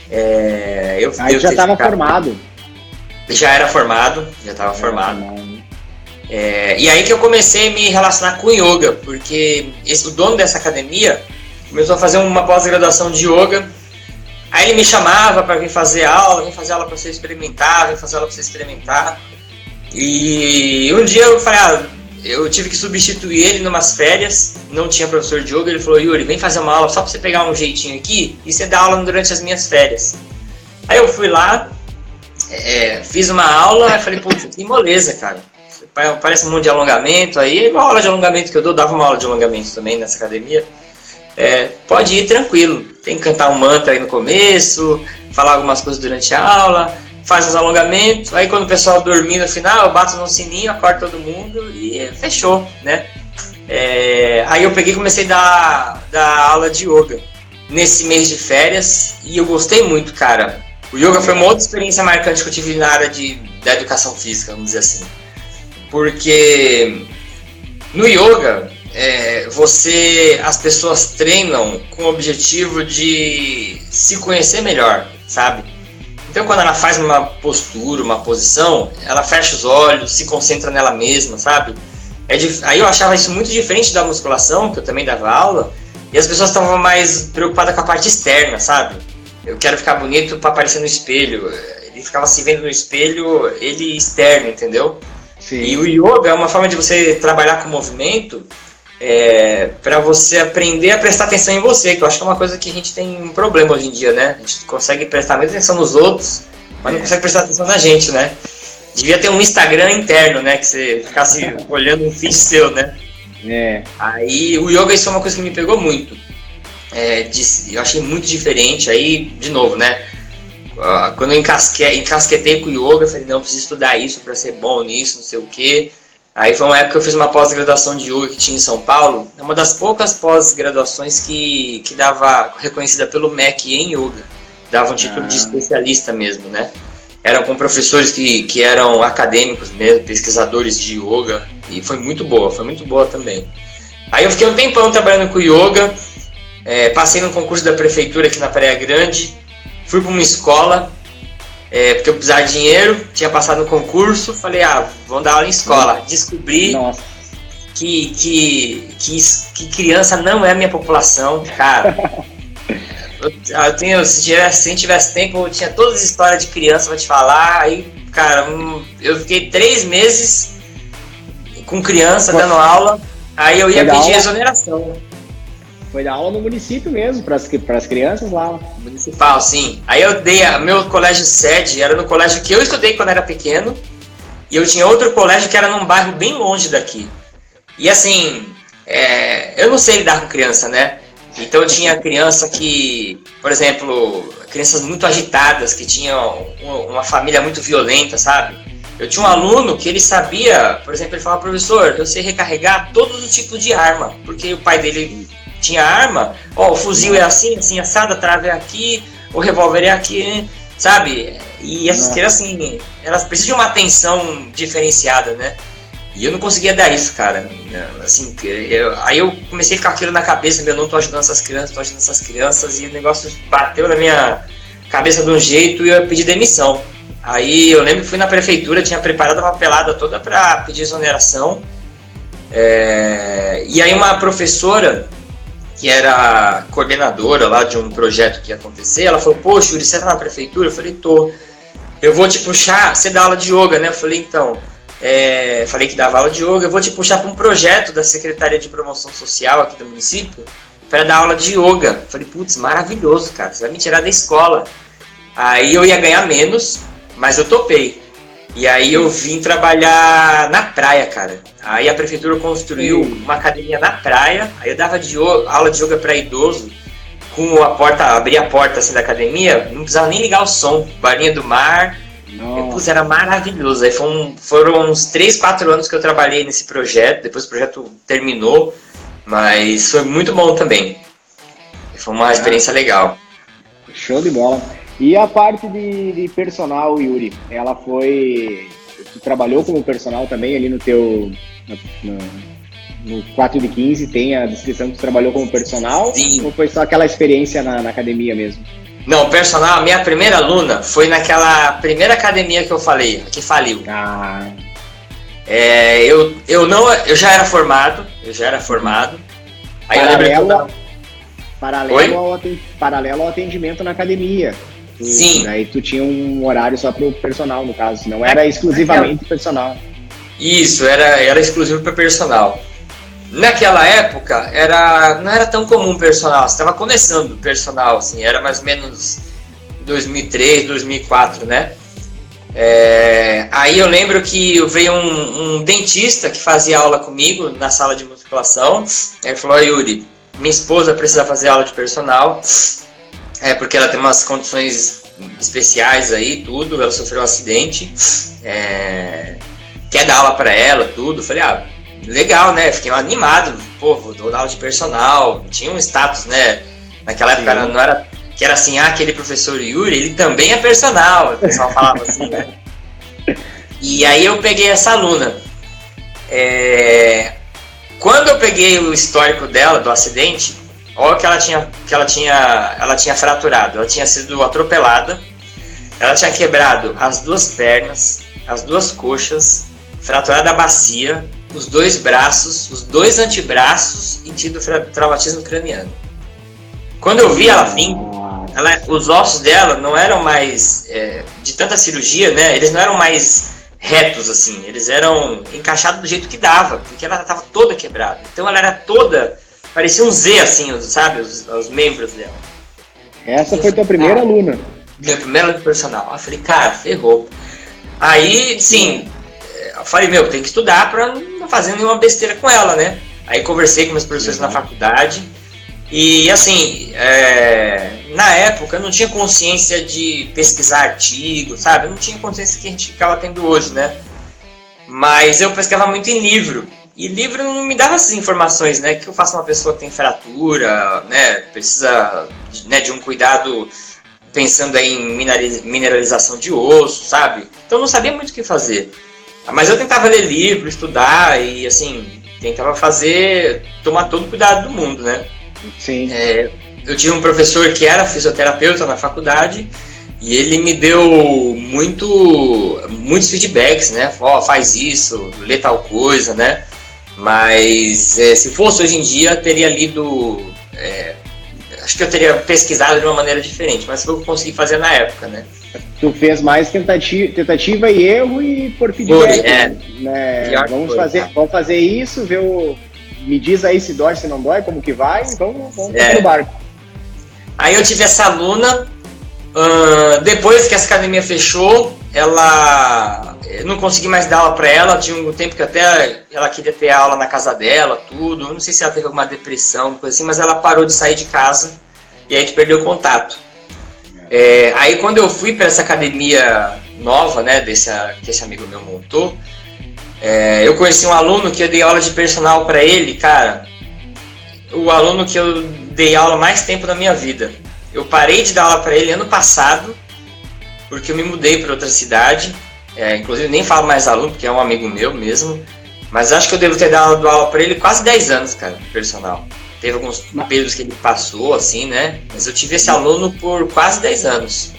É, eu, Aí eu já estava formado. Já era formado, já estava formado. É, e aí que eu comecei a me relacionar com yoga, porque esse, o dono dessa academia começou a fazer uma pós-graduação de yoga. Aí ele me chamava para vir fazer aula, vir fazer aula para você experimentar, vir fazer aula para você experimentar. E um dia eu falei, ah, eu tive que substituir ele numas férias, não tinha professor de yoga, ele falou, Yuri, vem fazer uma aula só para você pegar um jeitinho aqui e você dá aula durante as minhas férias. Aí eu fui lá, é, fiz uma aula, e falei, putz, que moleza, cara parece um monte de alongamento aí, é igual a aula de alongamento que eu dou, dava uma aula de alongamento também nessa academia. É, pode ir tranquilo, tem que cantar um mantra aí no começo, falar algumas coisas durante a aula, faz os alongamentos, aí quando o pessoal dormir no final, eu bato no sininho, acordo todo mundo e fechou, né? É, aí eu peguei e comecei a dar, dar aula de yoga nesse mês de férias e eu gostei muito, cara. O yoga foi uma outra experiência marcante que eu tive na área de, da educação física, vamos dizer assim porque no yoga é, você as pessoas treinam com o objetivo de se conhecer melhor, sabe? Então quando ela faz uma postura, uma posição, ela fecha os olhos, se concentra nela mesma, sabe? É aí eu achava isso muito diferente da musculação, que eu também dava aula, e as pessoas estavam mais preocupadas com a parte externa, sabe? Eu quero ficar bonito para aparecer no espelho. Ele ficava se vendo no espelho, ele externo, entendeu? Sim. E o yoga é uma forma de você trabalhar com movimento é, para você aprender a prestar atenção em você, que eu acho que é uma coisa que a gente tem um problema hoje em dia, né? A gente consegue prestar muita atenção nos outros, mas não é. consegue prestar atenção na gente, né? Devia ter um Instagram interno, né? Que você ficasse olhando um feed seu, né? É. Aí o yoga isso é uma coisa que me pegou muito. É, de, eu achei muito diferente. Aí, de novo, né? quando eu encasquei, encasquetei com o yoga, eu falei, não, eu preciso estudar isso para ser bom nisso, não sei o quê. Aí foi uma época que eu fiz uma pós-graduação de yoga que tinha em São Paulo. É uma das poucas pós-graduações que, que dava reconhecida pelo MEC em yoga. Dava um título ah. de especialista mesmo, né? Eram com professores que, que eram acadêmicos mesmo, pesquisadores de yoga. E foi muito boa, foi muito boa também. Aí eu fiquei um tempão trabalhando com yoga. É, passei no concurso da prefeitura aqui na Praia Grande fui para uma escola, é, porque eu precisava de dinheiro, tinha passado no concurso, falei, ah, vamos dar aula em escola. Descobri que, que, que, que, criança não é a minha população, cara. (laughs) eu, eu tenho, se, tivesse, se tivesse tempo, eu tinha todas as histórias de criança pra te falar. Aí, cara, eu fiquei três meses com criança dando aula, aí eu ia pedir exoneração. Foi dar aula no município mesmo, para as crianças lá. Municipal, sim. Aí eu dei, a, meu colégio sede era no colégio que eu estudei quando era pequeno, e eu tinha outro colégio que era num bairro bem longe daqui. E assim, é, eu não sei lidar com criança, né? Então eu tinha criança que, por exemplo, crianças muito agitadas, que tinham uma família muito violenta, sabe? Eu tinha um aluno que ele sabia, por exemplo, ele falava, professor, eu sei recarregar todos os tipos de arma, porque o pai dele tinha arma, ó, o fuzil é assim, assim, assado, a trave é aqui, o revólver é aqui, sabe? E essas crianças, assim, elas precisam de uma atenção diferenciada, né? E eu não conseguia dar isso, cara. Assim, eu, aí eu comecei a ficar aquilo na cabeça, meu, não tô ajudando essas crianças, tô ajudando essas crianças, e o negócio bateu na minha cabeça de um jeito e eu pedi demissão. Aí eu lembro que fui na prefeitura, tinha preparado a papelada toda para pedir exoneração. É, e aí uma professora que era coordenadora lá de um projeto que ia acontecer, ela falou, poxa, Yuri, você tá na prefeitura? Eu falei, tô. Eu vou te puxar, você dá aula de yoga, né? Eu falei, então, é... falei que dava aula de yoga, eu vou te puxar para um projeto da Secretaria de Promoção Social aqui do município para dar aula de yoga. Eu falei, putz, maravilhoso, cara, você vai me tirar da escola. Aí eu ia ganhar menos, mas eu topei. E aí eu vim trabalhar na praia, cara. Aí a prefeitura construiu uma academia na praia. Aí eu dava de aula de yoga para idoso com a porta, abria a porta assim da academia, não precisava nem ligar o som, barinha do mar. Putz, era maravilhoso. Aí foram, foram uns 3, 4 anos que eu trabalhei nesse projeto. Depois o projeto terminou, mas foi muito bom também. Foi uma experiência legal. Show de bola. E a parte de, de personal, Yuri, ela foi. Tu trabalhou como personal também ali no teu. No, no 4 de 15 tem a descrição que tu trabalhou como personal? Sim. Ou foi só aquela experiência na, na academia mesmo? Não, personal, a minha primeira aluna foi naquela primeira academia que eu falei, que faliu. Ah. É, eu, eu não, eu já era formado, eu já era formado. Aí paralelo, eu paralelo, ao, paralelo ao atendimento na academia. Tu, Sim. Aí tu tinha um horário só para o personal, no caso, não era exclusivamente personal. Isso, era, era exclusivo para personal. Naquela época era não era tão comum personal, estava começando personal, assim, era mais ou menos 2003, 2004, né? É, aí eu lembro que veio um, um, dentista que fazia aula comigo na sala de musculação. Ele falou: Yuri, minha esposa precisa fazer aula de personal, é porque ela tem umas condições especiais aí, tudo. Ela sofreu um acidente, é, quer dar aula para ela, tudo. falei: ah, legal, né? Fiquei animado, pô, vou dar aula de personal. Tinha um status, né? Naquela época não era que era assim, ah, aquele professor Yuri, ele também é personal, o pessoal falava assim, né? (laughs) E aí eu peguei essa aluna. É... Quando eu peguei o histórico dela, do acidente, olha que ela tinha, que ela tinha, ela tinha fraturado, ela tinha sido atropelada, ela tinha quebrado as duas pernas, as duas coxas, fraturado a bacia, os dois braços, os dois antebraços e tido traumatismo craniano. Quando eu vi ela vindo, ela, os ossos dela não eram mais é, de tanta cirurgia, né? Eles não eram mais retos assim, eles eram encaixados do jeito que dava, porque ela estava toda quebrada. Então ela era toda parecia um Z assim, sabe, os, os membros dela. Essa foi tua primeira aluna? Minha primeira aluna personal. Eu falei, cara, ferrou. Aí, sim, eu falei, meu, tem que estudar para não fazer nenhuma besteira com ela, né? Aí conversei com meus professores uhum. na faculdade e assim, é, na época eu não tinha consciência de pesquisar artigos, sabe? Eu não tinha consciência que a gente ficava tendo hoje, né? Mas eu pesquisava muito em livro. E livro não me dava essas informações, né? Que eu faço uma pessoa que tem fratura, né? Precisa né, de um cuidado pensando aí em mineralização de osso, sabe? Então não sabia muito o que fazer. Mas eu tentava ler livro, estudar e assim, tentava fazer, tomar todo o cuidado do mundo, né? Sim. É, eu tinha um professor que era fisioterapeuta na faculdade e ele me deu muito, muitos feedbacks, né? Ó, oh, faz isso, lê tal coisa, né? Mas é, se fosse hoje em dia, teria lido. É, acho que eu teria pesquisado de uma maneira diferente, mas foi o que eu consegui fazer na época, né? Tu fez mais tentativa, tentativa e erro e por feedback. é. Né? Vamos, fazer, vamos fazer isso, ver o, me diz aí se dói, se não dói, como que vai, então vamos é. no barco. Aí eu tive essa aluna, uh, depois que essa academia fechou, ela não consegui mais dar aula para ela, tinha um tempo que até ela queria ter aula na casa dela, tudo, não sei se ela teve alguma depressão, coisa assim, mas ela parou de sair de casa e a gente perdeu o contato. É, aí quando eu fui para essa academia nova, né, desse, que esse amigo meu montou, é, eu conheci um aluno que eu dei aula de personal para ele, cara. O aluno que eu dei aula mais tempo na minha vida. Eu parei de dar aula para ele ano passado, porque eu me mudei para outra cidade. É, inclusive, nem falo mais aluno, porque é um amigo meu mesmo. Mas acho que eu devo ter dado aula para ele quase 10 anos, cara, personal. Teve alguns períodos que ele passou, assim, né? Mas eu tive esse aluno por quase 10 anos.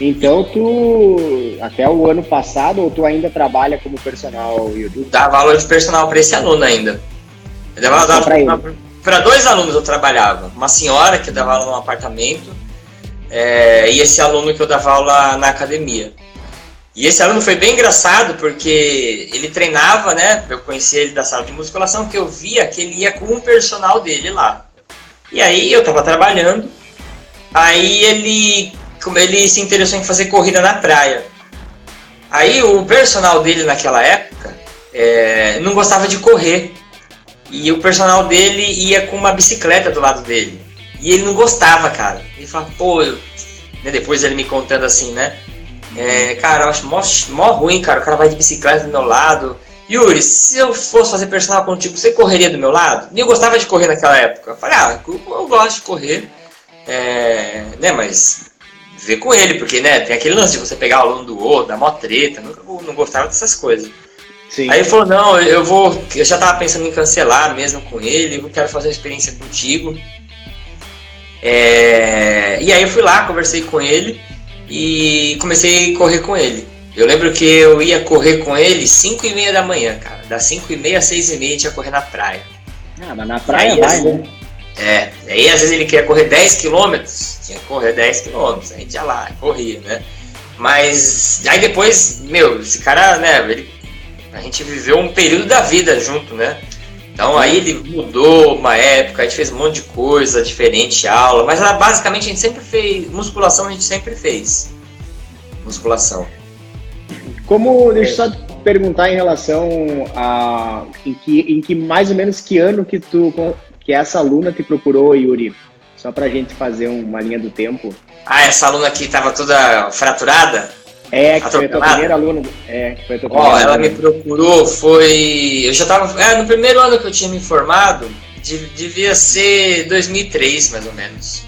Então tu até o ano passado ou tu ainda trabalha como personal YouTube? Dava aula de personal para esse aluno ainda. Eu dava aula para dois alunos eu trabalhava. Uma senhora que dava aula no apartamento é, e esse aluno que eu dava aula na academia. E esse aluno foi bem engraçado porque ele treinava, né? Eu conheci ele da sala de musculação, que eu via que ele ia com um personal dele lá. E aí eu tava trabalhando, aí ele ele se interessou em fazer corrida na praia. Aí o personal dele naquela época é, não gostava de correr. E o personal dele ia com uma bicicleta do lado dele. E ele não gostava, cara. Ele falava, pô, eu... Né, depois ele me contando assim, né? É, cara, eu acho mó, mó ruim, cara. O cara vai de bicicleta do meu lado. Yuri, se eu fosse fazer personal contigo, você correria do meu lado? E eu gostava de correr naquela época. Eu falei, ah, eu, eu gosto de correr. É, né, mas ver com ele, porque, né, tem aquele lance de você pegar o aluno do outro, dar mó treta, nunca não gostava dessas coisas. Sim. Aí ele falou, não, eu vou. Eu já tava pensando em cancelar mesmo com ele, eu quero fazer uma experiência contigo. É, e aí eu fui lá, conversei com ele e comecei a correr com ele. Eu lembro que eu ia correr com ele 5 e meia da manhã, cara. Das 5 e meia às 6 e meia a gente ia correr na praia. Ah, mas na praia aí, vai, né? É, aí às vezes ele queria correr 10 quilômetros, tinha que correr 10 quilômetros, a gente ia lá, corria, né? Mas aí depois, meu, esse cara, né, ele, a gente viveu um período da vida junto, né? Então aí ele mudou uma época, a gente fez um monte de coisa diferente, aula, mas basicamente a gente sempre fez, musculação a gente sempre fez. Musculação. Como, deixa eu só perguntar em relação a em que, em que mais ou menos que ano que tu que essa aluna te procurou, Yuri? Só pra gente fazer uma linha do tempo. Ah, essa aluna aqui tava toda fraturada? É, que foi a tua primeira aluna. É, que foi a tua Ó, oh, ela aluna. me procurou, foi. Eu já tava. É, no primeiro ano que eu tinha me formado, devia ser 2003, mais ou menos.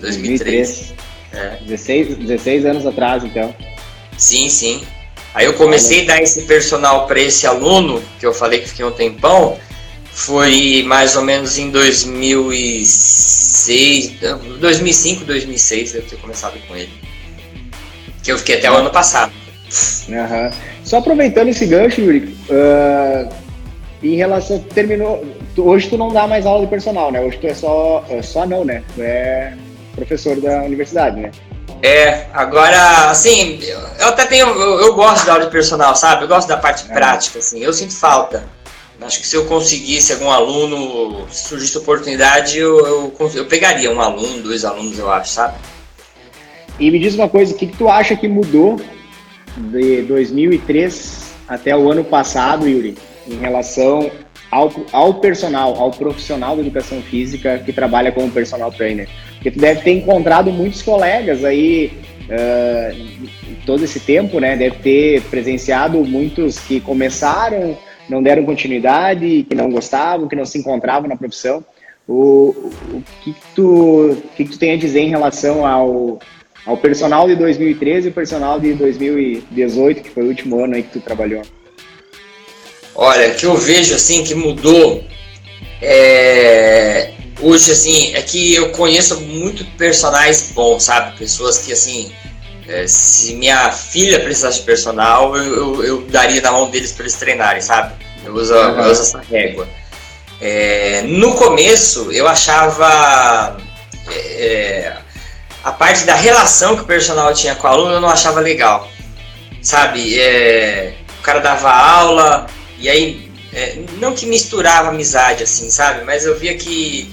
2003. 2003. É. 16, 16 anos atrás, então. Sim, sim. Aí eu comecei a dar esse personal para esse aluno, que eu falei que fiquei um tempão, foi mais ou menos em 2006, 2005, 2006, devo ter começado com ele. Que eu fiquei até o ano passado. Uhum. Só aproveitando esse gancho, Yuri, uh, em relação. Terminou. Hoje tu não dá mais aula de personal, né? Hoje tu é só. É só não, né? Tu é professor da universidade, né? É, agora, assim, eu até tenho. Eu, eu gosto da aula de personal, sabe? Eu gosto da parte é. prática, assim. Eu sinto falta. Acho que se eu conseguisse algum aluno, se surgisse oportunidade, eu, eu, eu, pegaria um aluno, dois alunos, eu acho, sabe? E me diz uma coisa, o que, que tu acha que mudou de 2003 até o ano passado, Yuri, em relação ao, ao personal, ao profissional da educação física que trabalha como personal trainer? Porque tu deve ter encontrado muitos colegas aí uh, todo esse tempo, né? Deve ter presenciado muitos que começaram não deram continuidade, que não gostavam, que não se encontravam na profissão. O, o que, que, tu, o que tu tem a dizer em relação ao, ao personal de 2013 e o personal de 2018, que foi o último ano aí que tu trabalhou? Olha, que eu vejo assim que mudou é, hoje assim é que eu conheço muito personagens bons, sabe? Pessoas que assim é, se minha filha precisasse de personal, eu, eu, eu, daria na mão deles para eles treinarem, sabe? Eu uso, uhum. eu uso essa régua. É, no começo, eu achava. É, a parte da relação que o personal tinha com o aluno, eu não achava legal. Sabe? É, o cara dava aula, e aí. É, não que misturava amizade, assim, sabe? Mas eu via que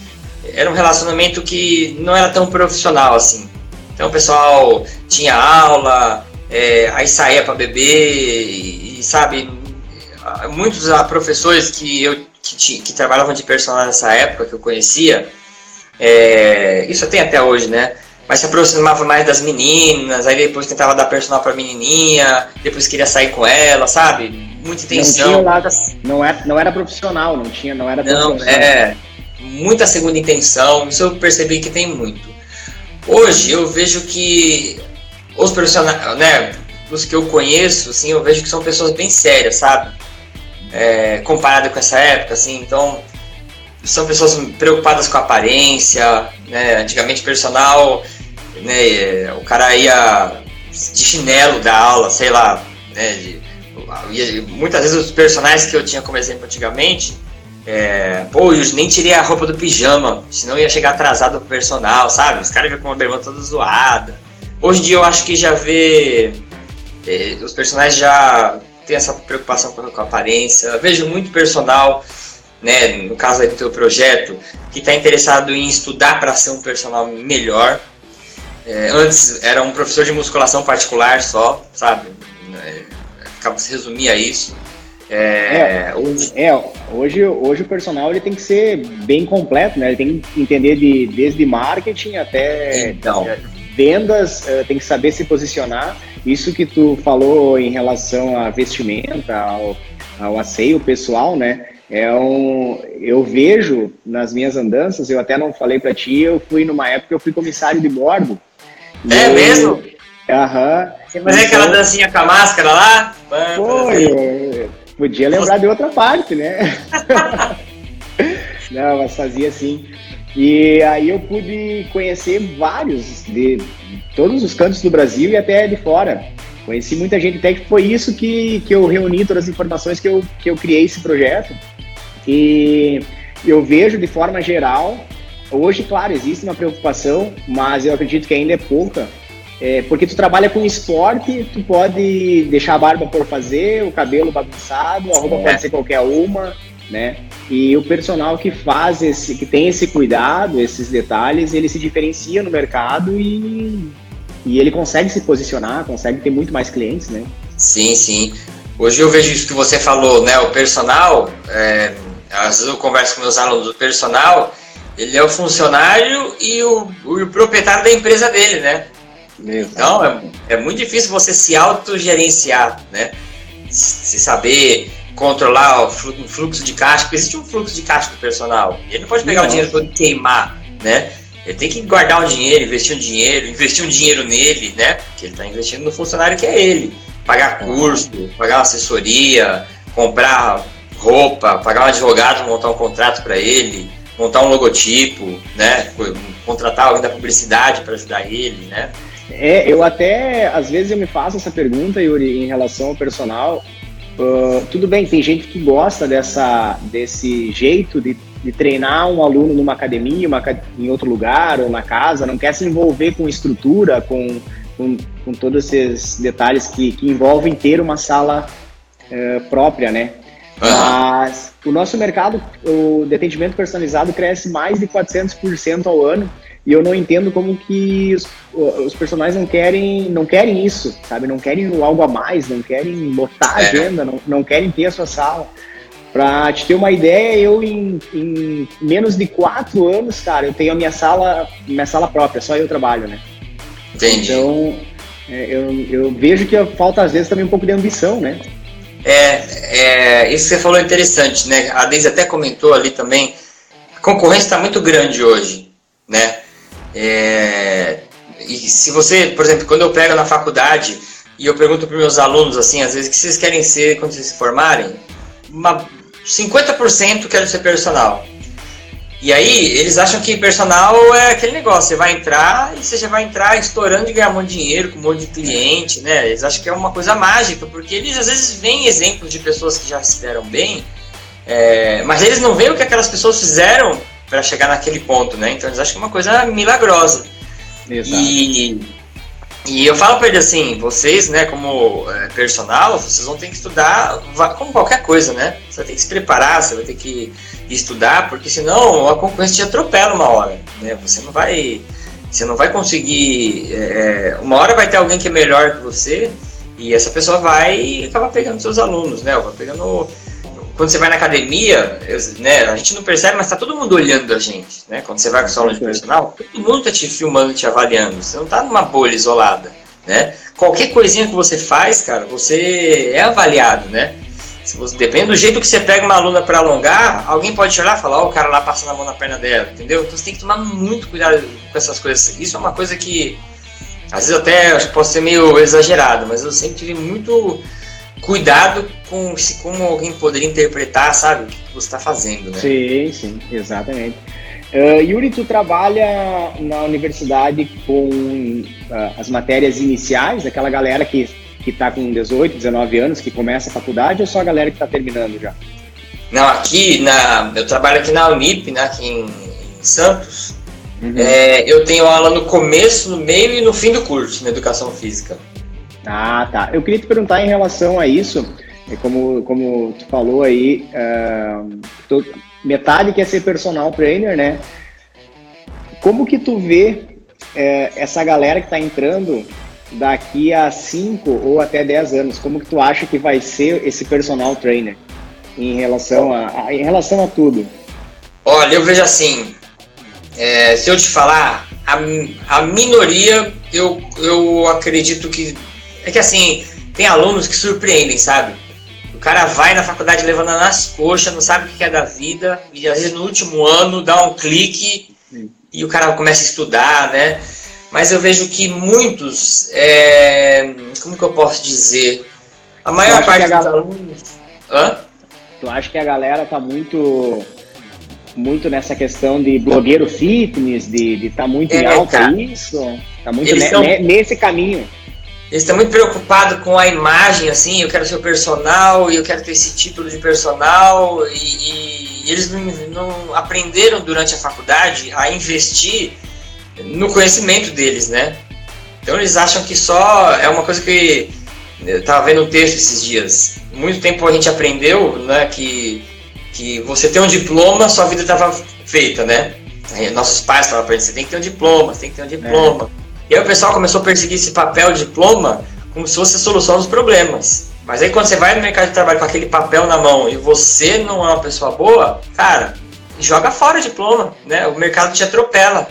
era um relacionamento que não era tão profissional, assim. Então o pessoal tinha aula, é, aí saía para beber e, e, sabe, muitos ah, professores que eu que, que, trabalhavam de personal nessa época que eu conhecia, é, isso tem até hoje, né? Mas se aproximava mais das meninas, aí depois tentava dar personal para menininha, depois queria sair com ela, sabe? Muita intenção. Não, não, era, não era profissional, não tinha, não era Não, é. Muita segunda intenção, isso eu percebi que tem muito. Hoje eu vejo que os profissionais, né, os que eu conheço, assim, eu vejo que são pessoas bem sérias, sabe? É, comparado com essa época, assim, então são pessoas preocupadas com a aparência, né? Antigamente personal, né, o cara ia de chinelo da aula, sei lá, né, de, muitas vezes os personagens que eu tinha como exemplo antigamente, é, pô, eu nem tirei a roupa do pijama, senão ia chegar atrasado pro personal, sabe? Os caras com uma bermuda toda zoada. Hoje em dia eu acho que já vê. É, os personagens já têm essa preocupação com a aparência. vejo muito personal, né, no caso aí do teu projeto, que está interessado em estudar para ser um personal melhor. É, antes era um professor de musculação particular só, sabe? É, se resumia a isso. É, é, hoje, é, hoje, hoje o personal ele tem que ser bem completo, né? Ele tem que entender de, desde marketing até então. vendas, é, tem que saber se posicionar. Isso que tu falou em relação à vestimenta, ao, ao asseio pessoal, né? É um, eu vejo nas minhas andanças, eu até não falei para ti, eu fui numa época eu fui comissário de bordo. É eu, mesmo? Aham. Você fazia então, aquela dancinha com a máscara lá? Foi, Podia lembrar de outra parte, né? (laughs) Não, mas fazia assim. E aí eu pude conhecer vários de todos os cantos do Brasil e até de fora. Conheci muita gente, até que foi isso que, que eu reuni todas as informações que eu, que eu criei esse projeto. E eu vejo de forma geral, hoje, claro, existe uma preocupação, mas eu acredito que ainda é pouca, é, porque tu trabalha com esporte, tu pode deixar a barba por fazer, o cabelo bagunçado, a roupa é. pode ser qualquer uma, né? E o personal que faz esse, que tem esse cuidado, esses detalhes, ele se diferencia no mercado e, e ele consegue se posicionar, consegue ter muito mais clientes, né? Sim, sim. Hoje eu vejo isso que você falou, né? O personal, é, às vezes eu converso com meus alunos, o personal, ele é o funcionário e o, o proprietário da empresa dele, né? Então, é, é muito difícil você se autogerenciar, né? Se saber controlar o fluxo de caixa, porque existe um fluxo de caixa do personal. Ele não pode pegar Nossa. o dinheiro todo e queimar, né? Ele tem que guardar um dinheiro, investir um dinheiro, investir um dinheiro nele, né? Porque ele está investindo no funcionário que é ele. Pagar curso, pagar assessoria, comprar roupa, pagar um advogado, montar um contrato para ele, montar um logotipo, né? Contratar alguém da publicidade para ajudar ele, né? É, eu até, às vezes eu me faço essa pergunta, Yuri, em relação ao personal. Uh, tudo bem, tem gente que gosta dessa, desse jeito de, de treinar um aluno numa academia, uma, em outro lugar ou na casa, não quer se envolver com estrutura, com, com, com todos esses detalhes que, que envolvem ter uma sala uh, própria, né? Mas o nosso mercado o de atendimento personalizado cresce mais de 400% ao ano e eu não entendo como que os, os personagens não querem, não querem isso, sabe? Não querem algo a mais, não querem botar a é. agenda, não, não querem ter a sua sala. Pra te ter uma ideia, eu em, em, menos de quatro anos, cara, eu tenho a minha sala, minha sala própria, só eu trabalho, né? Entendi. Então, é, eu, eu vejo que falta às vezes também um pouco de ambição, né? É, é isso que você falou é interessante, né? A Deise até comentou ali também, a concorrência está muito grande hoje, né? É, e se você, por exemplo, quando eu pego na faculdade e eu pergunto para meus alunos assim, às vezes, o que vocês querem ser quando vocês se formarem? Uma, 50% quero ser personal. E aí, eles acham que personal é aquele negócio, você vai entrar e você já vai entrar estourando e ganhar um monte de dinheiro com um monte de cliente, né? Eles acham que é uma coisa mágica, porque eles às vezes veem exemplos de pessoas que já se deram bem, é, mas eles não veem o que aquelas pessoas fizeram para chegar naquele ponto, né? Então eles acham que é uma coisa milagrosa. Exato. E, e eu falo para eles assim, vocês, né, como é, personal, vocês vão ter que estudar como qualquer coisa, né? Você vai ter que se preparar, você vai ter que estudar, porque senão a concorrência te atropela uma hora, né? Você não vai, você não vai conseguir, é, uma hora vai ter alguém que é melhor que você e essa pessoa vai acabar pegando seus alunos, né? Vai pegando quando você vai na academia, né, a gente não percebe, mas tá todo mundo olhando a gente, né? Quando você vai com o salão de personal, todo mundo tá te filmando, te avaliando. Você não tá numa bolha isolada, né? Qualquer coisinha que você faz, cara, você é avaliado, né? Depende do jeito que você pega uma aluna para alongar, alguém pode olhar e falar, ó, oh, o cara lá passando a mão na perna dela, entendeu? Então você tem que tomar muito cuidado com essas coisas. Isso é uma coisa que, às vezes até pode ser meio exagerado, mas eu sempre tive muito cuidado com se como alguém poderia interpretar, sabe, o que você está fazendo, né? Sim, sim, exatamente. Uh, Yuri, tu trabalha na universidade com uh, as matérias iniciais, aquela galera que que está com 18, 19 anos, que começa a faculdade, ou só a galera que está terminando já? Não, aqui na, eu trabalho aqui na Unip, né, aqui em, em Santos. Uhum. É, eu tenho aula no começo, no meio e no fim do curso, na educação física. Ah, tá. Eu queria te perguntar em relação a isso, é como, como tu falou aí, uh, tu, metade quer ser personal trainer, né? Como que tu vê uh, essa galera que está entrando daqui a 5 ou até 10 anos? Como que tu acha que vai ser esse personal trainer em relação a, a em relação a tudo? Olha, eu vejo assim, é, se eu te falar, a, a minoria eu, eu acredito que é que assim, tem alunos que surpreendem, sabe? O cara vai na faculdade levando nas coxas, não sabe o que é da vida, e às vezes no último ano dá um clique Sim. e o cara começa a estudar, né? Mas eu vejo que muitos, é... como que eu posso dizer? A maior parte dos alunos. Hã? Tu acha que a galera tá muito muito nessa questão de blogueiro fitness, de estar tá muito é, em alta tá. isso? Tá muito ne são... nesse caminho. eles estão muito preocupados com a imagem, assim, eu quero ser o personal e eu quero ter esse título de personal e, e, e eles não, não, aprenderam durante a faculdade a investir no conhecimento deles, né? Então eles acham que só é uma coisa que eu estava vendo um texto esses dias. Muito tempo a gente aprendeu, né, que que você tem um diploma, sua vida estava feita, né? Nossos pais estavam aprendendo, você tem que ter um diploma, você tem que ter um diploma. É. E aí o pessoal começou a perseguir esse papel diploma como se fosse a solução dos problemas. Mas aí quando você vai no mercado de trabalho com aquele papel na mão e você não é uma pessoa boa, cara, joga fora o diploma, né? O mercado te atropela.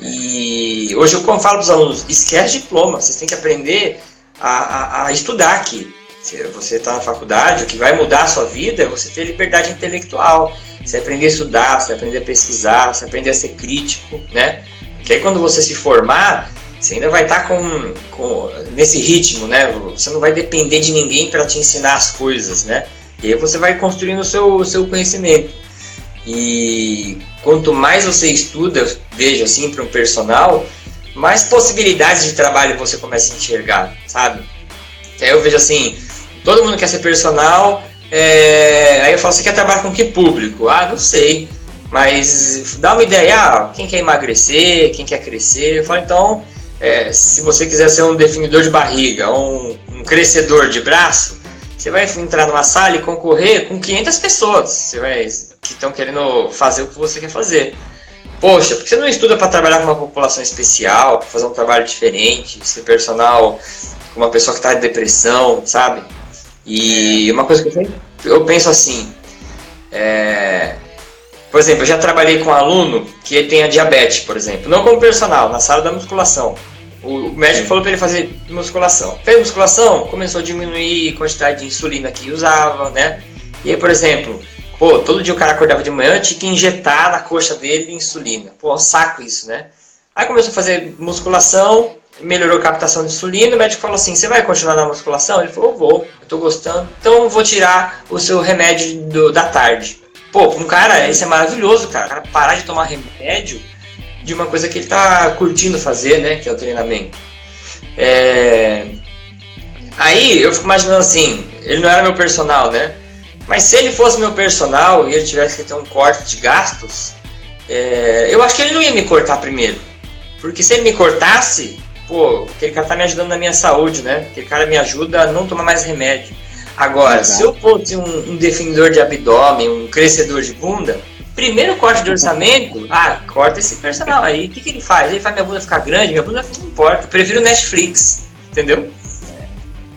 E hoje eu falo para os alunos, esquece diploma, vocês têm que aprender a, a, a estudar aqui. Se você está na faculdade, o que vai mudar a sua vida é você ter liberdade intelectual. Você aprender a estudar, você aprender a pesquisar, você aprender a ser crítico, né? Porque aí quando você se formar, você ainda vai estar tá com, com nesse ritmo, né? Você não vai depender de ninguém para te ensinar as coisas, né? E aí você vai construindo o seu, o seu conhecimento. E quanto mais você estuda, vejo assim para um personal, mais possibilidades de trabalho você começa a enxergar, sabe? Aí eu vejo assim, todo mundo quer ser personal, é... aí eu falo, você quer trabalhar com que público? Ah, não sei. Mas dá uma ideia, ah, quem quer emagrecer, quem quer crescer. Eu falo, então, é, se você quiser ser um definidor de barriga, um, um crescedor de braço, você vai entrar numa sala e concorrer com 500 pessoas você vai, que estão querendo fazer o que você quer fazer. Poxa, por que você não estuda para trabalhar com uma população especial, para fazer um trabalho diferente, ser personal com uma pessoa que está em depressão, sabe? E uma coisa que eu, sempre, eu penso assim, é, por exemplo, eu já trabalhei com um aluno que tem a diabetes, por exemplo, não como personal, na sala da musculação. O médico falou para ele fazer musculação. Fez musculação, começou a diminuir a quantidade de insulina que usava, né? E aí, por exemplo, pô, todo dia o cara acordava de manhã, tinha que injetar na coxa dele insulina. Pô, saco isso, né? Aí começou a fazer musculação, melhorou a captação de insulina, o médico falou assim, você vai continuar na musculação? Ele falou, vou, eu tô gostando, então vou tirar o seu remédio do, da tarde. Pô, um cara, isso é maravilhoso, cara. Cara parar de tomar remédio de uma coisa que ele tá curtindo fazer, né? Que é o treinamento. É... Aí eu fico imaginando assim, ele não era meu personal, né? Mas se ele fosse meu personal e ele tivesse que ter um corte de gastos, é... eu acho que ele não ia me cortar primeiro. Porque se ele me cortasse, pô, aquele cara tá me ajudando na minha saúde, né? Aquele cara me ajuda a não tomar mais remédio. Agora, Exato. se eu fosse um, um, definidor de abdômen, um crescedor de bunda, primeiro corte de orçamento, (laughs) ah, corta esse personal aí. O que, que ele faz? Ele faz minha bunda ficar grande, minha bunda não importa. Eu prefiro Netflix, entendeu?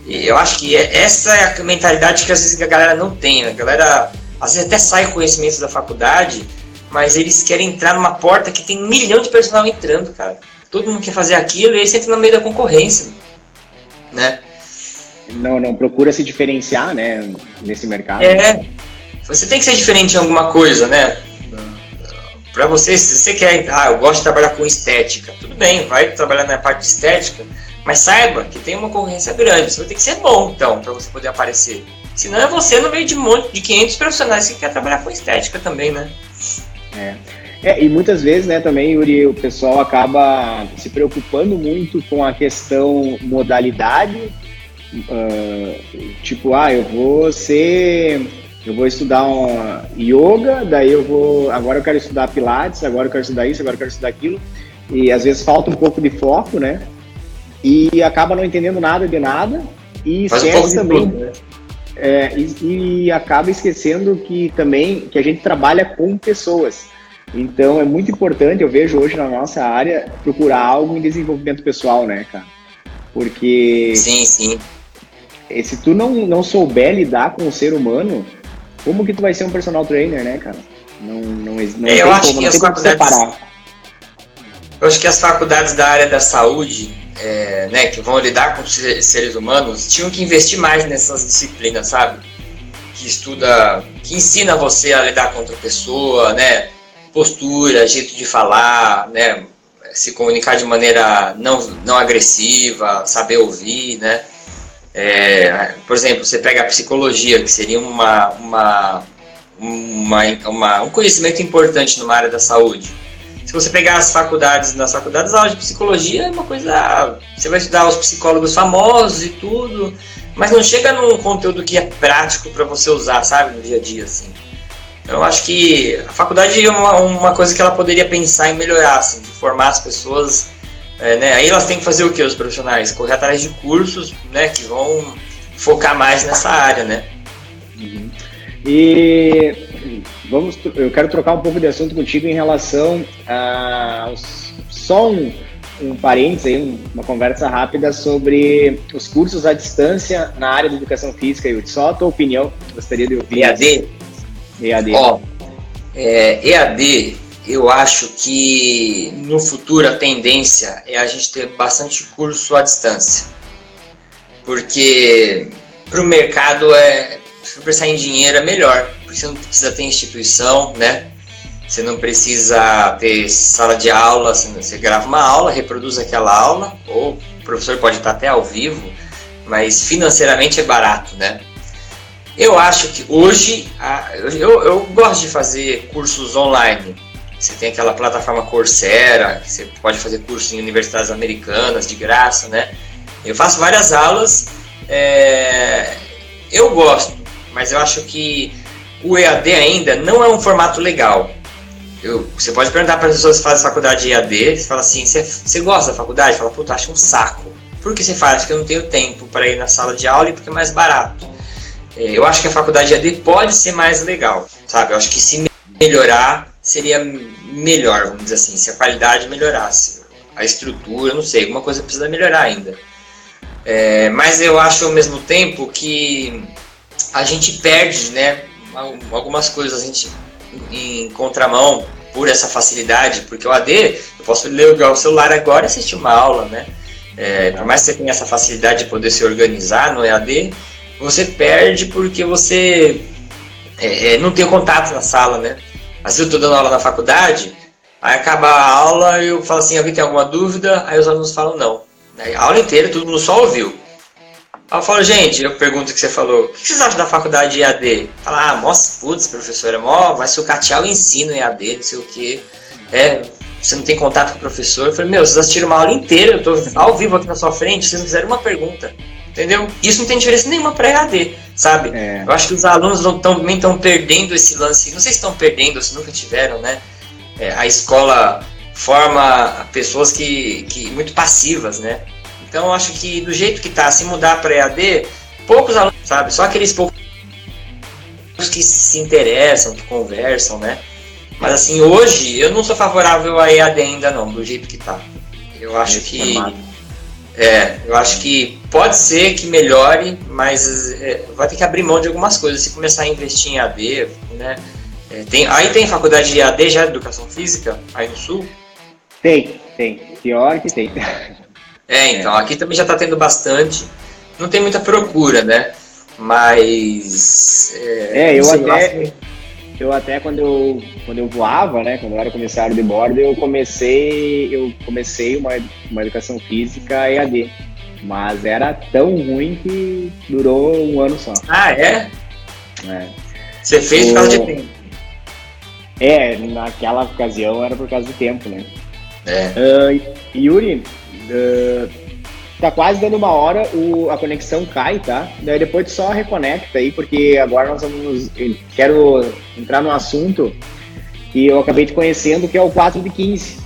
E eu acho que é, essa é a mentalidade que às vezes a galera não tem. Né? A galera às vezes até sai conhecimento da faculdade, mas eles querem entrar numa porta que tem um milhão de personal entrando, cara. Todo mundo quer fazer aquilo e aí você entra no meio da concorrência, né? não, não procura se diferenciar, né, nesse mercado. É, você tem que ser diferente em alguma coisa, né? Para você, se você quer, ah, eu gosto de trabalhar com estética, tudo bem, vai trabalhar na parte estética, mas saiba que tem uma concorrência grande, você vai ter que ser bom, então, para você poder aparecer. Senão é você no meio de um monte de 500 profissionais que quer trabalhar com estética também, né? É. É, e muitas vezes, né, também, Yuri, o pessoal acaba se preocupando muito com a questão modalidade Uh, tipo, ah, eu vou ser. Eu vou estudar yoga, daí eu vou. Agora eu quero estudar pilates, agora eu quero estudar isso, agora eu quero estudar aquilo. E às vezes falta um pouco de foco, né? E acaba não entendendo nada de nada. E Faz esquece também. Tudo, né? é, e, e acaba esquecendo que também que a gente trabalha com pessoas. Então é muito importante, eu vejo hoje na nossa área, procurar algo em desenvolvimento pessoal, né, cara? Porque. Sim, sim e se tu não, não souber lidar com o ser humano, como que tu vai ser um personal trainer, né, cara? Não, não, não é, eu acho como, que as faculdades, Eu acho que as faculdades da área da saúde, é, né, que vão lidar com seres humanos, tinham que investir mais nessas disciplinas, sabe? Que estuda, que ensina você a lidar com outra pessoa, né? Postura, jeito de falar, né? Se comunicar de maneira não, não agressiva, saber ouvir, né? É, por exemplo, você pega a psicologia, que seria uma, uma, uma, uma, um conhecimento importante numa área da saúde. Se você pegar as faculdades, nas faculdades, a aula de psicologia é uma coisa. Você vai estudar os psicólogos famosos e tudo, mas não chega num conteúdo que é prático para você usar, sabe, no dia a dia, assim. Eu acho que a faculdade é uma, uma coisa que ela poderia pensar em melhorar, assim, de formar as pessoas. É, né? Aí elas têm que fazer o que, os profissionais? Correr atrás de cursos né, que vão focar mais nessa área, né? Uhum. E vamos, eu quero trocar um pouco de assunto contigo em relação a só um, um parênteses aí, uma conversa rápida sobre os cursos à distância na área de educação física, e Só a tua opinião, gostaria de ouvir. EAD? EAD. Ó, é, EAD, eu acho que no futuro a tendência é a gente ter bastante curso à distância. Porque para o mercado é se pensar em dinheiro é melhor, porque você não precisa ter instituição, né? Você não precisa ter sala de aula, você grava uma aula, reproduz aquela aula, ou o professor pode estar até ao vivo, mas financeiramente é barato, né? Eu acho que hoje, eu, eu gosto de fazer cursos online. Você tem aquela plataforma Coursera, você pode fazer curso em universidades americanas de graça, né? Eu faço várias aulas, é, eu gosto, mas eu acho que o EAD ainda não é um formato legal. Eu, você pode perguntar para as pessoas que fazem faculdade de EAD, você fala assim, você, gosta da faculdade? Fala, puta, acho um saco. Por que você faz? Porque eu não tenho tempo para ir na sala de aula e porque é mais barato. É, eu acho que a faculdade de EAD pode ser mais legal, sabe? Eu acho que se melhorar, seria melhor, vamos dizer assim, se a qualidade melhorasse. A estrutura, não sei, alguma coisa precisa melhorar ainda. É, mas eu acho ao mesmo tempo que a gente perde, né? Algumas coisas a gente em contramão por essa facilidade, porque o AD, eu posso ligar o celular agora e assistir uma aula, né? É, por mais que você tenha essa facilidade de poder se organizar no EAD, você perde porque você é, é, não tem contato na sala, né? Às vezes eu estou dando aula na faculdade, aí acaba a aula eu falo assim, alguém tem alguma dúvida? Aí os alunos falam não. A aula inteira todo mundo só ouviu. Aí eu falo, gente, eu pergunto o que você falou, o que vocês acham da faculdade EAD? Fala, ah, nossa, putz, professora, mó, vai sucatear o ensino EAD, não sei o quê. É, você não tem contato com o professor. Eu falei, meu, vocês assistiram uma aula inteira, eu tô ao vivo aqui na sua frente, vocês não fizeram uma pergunta. Entendeu? Isso não tem diferença nenhuma para EAD, sabe? É. Eu acho que os alunos não tão, também estão perdendo esse lance. Não sei se estão perdendo, se nunca tiveram, né? É, a escola forma pessoas que, que muito passivas, né? Então eu acho que do jeito que tá, se mudar para EAD, poucos alunos, sabe? Só aqueles poucos que se interessam, que conversam, né? Mas assim, hoje eu não sou favorável a EAD ainda não, do jeito que tá. Eu acho que é, eu acho que pode ser que melhore, mas é, vai ter que abrir mão de algumas coisas. Se começar a investir em AD, né? É, tem, aí tem faculdade de AD já de educação física aí no sul? Tem, tem. Pior que tem. (laughs) É, então, aqui também já está tendo bastante. Não tem muita procura, né? Mas. É, é eu até. Eu até quando eu, quando eu voava, né, quando eu era comissário de bordo, eu comecei, eu comecei uma, uma educação física EAD. Mas era tão ruim que durou um ano só. Ah, é? é. Você fez por causa de tempo? É, naquela ocasião era por causa do tempo, né? É. Uh, Yuri, tá quase dando uma hora, o, a conexão cai, tá? Daí depois tu só reconecta aí, porque agora nós vamos. Quero entrar num assunto que eu acabei te conhecendo, que é o 4 de 15.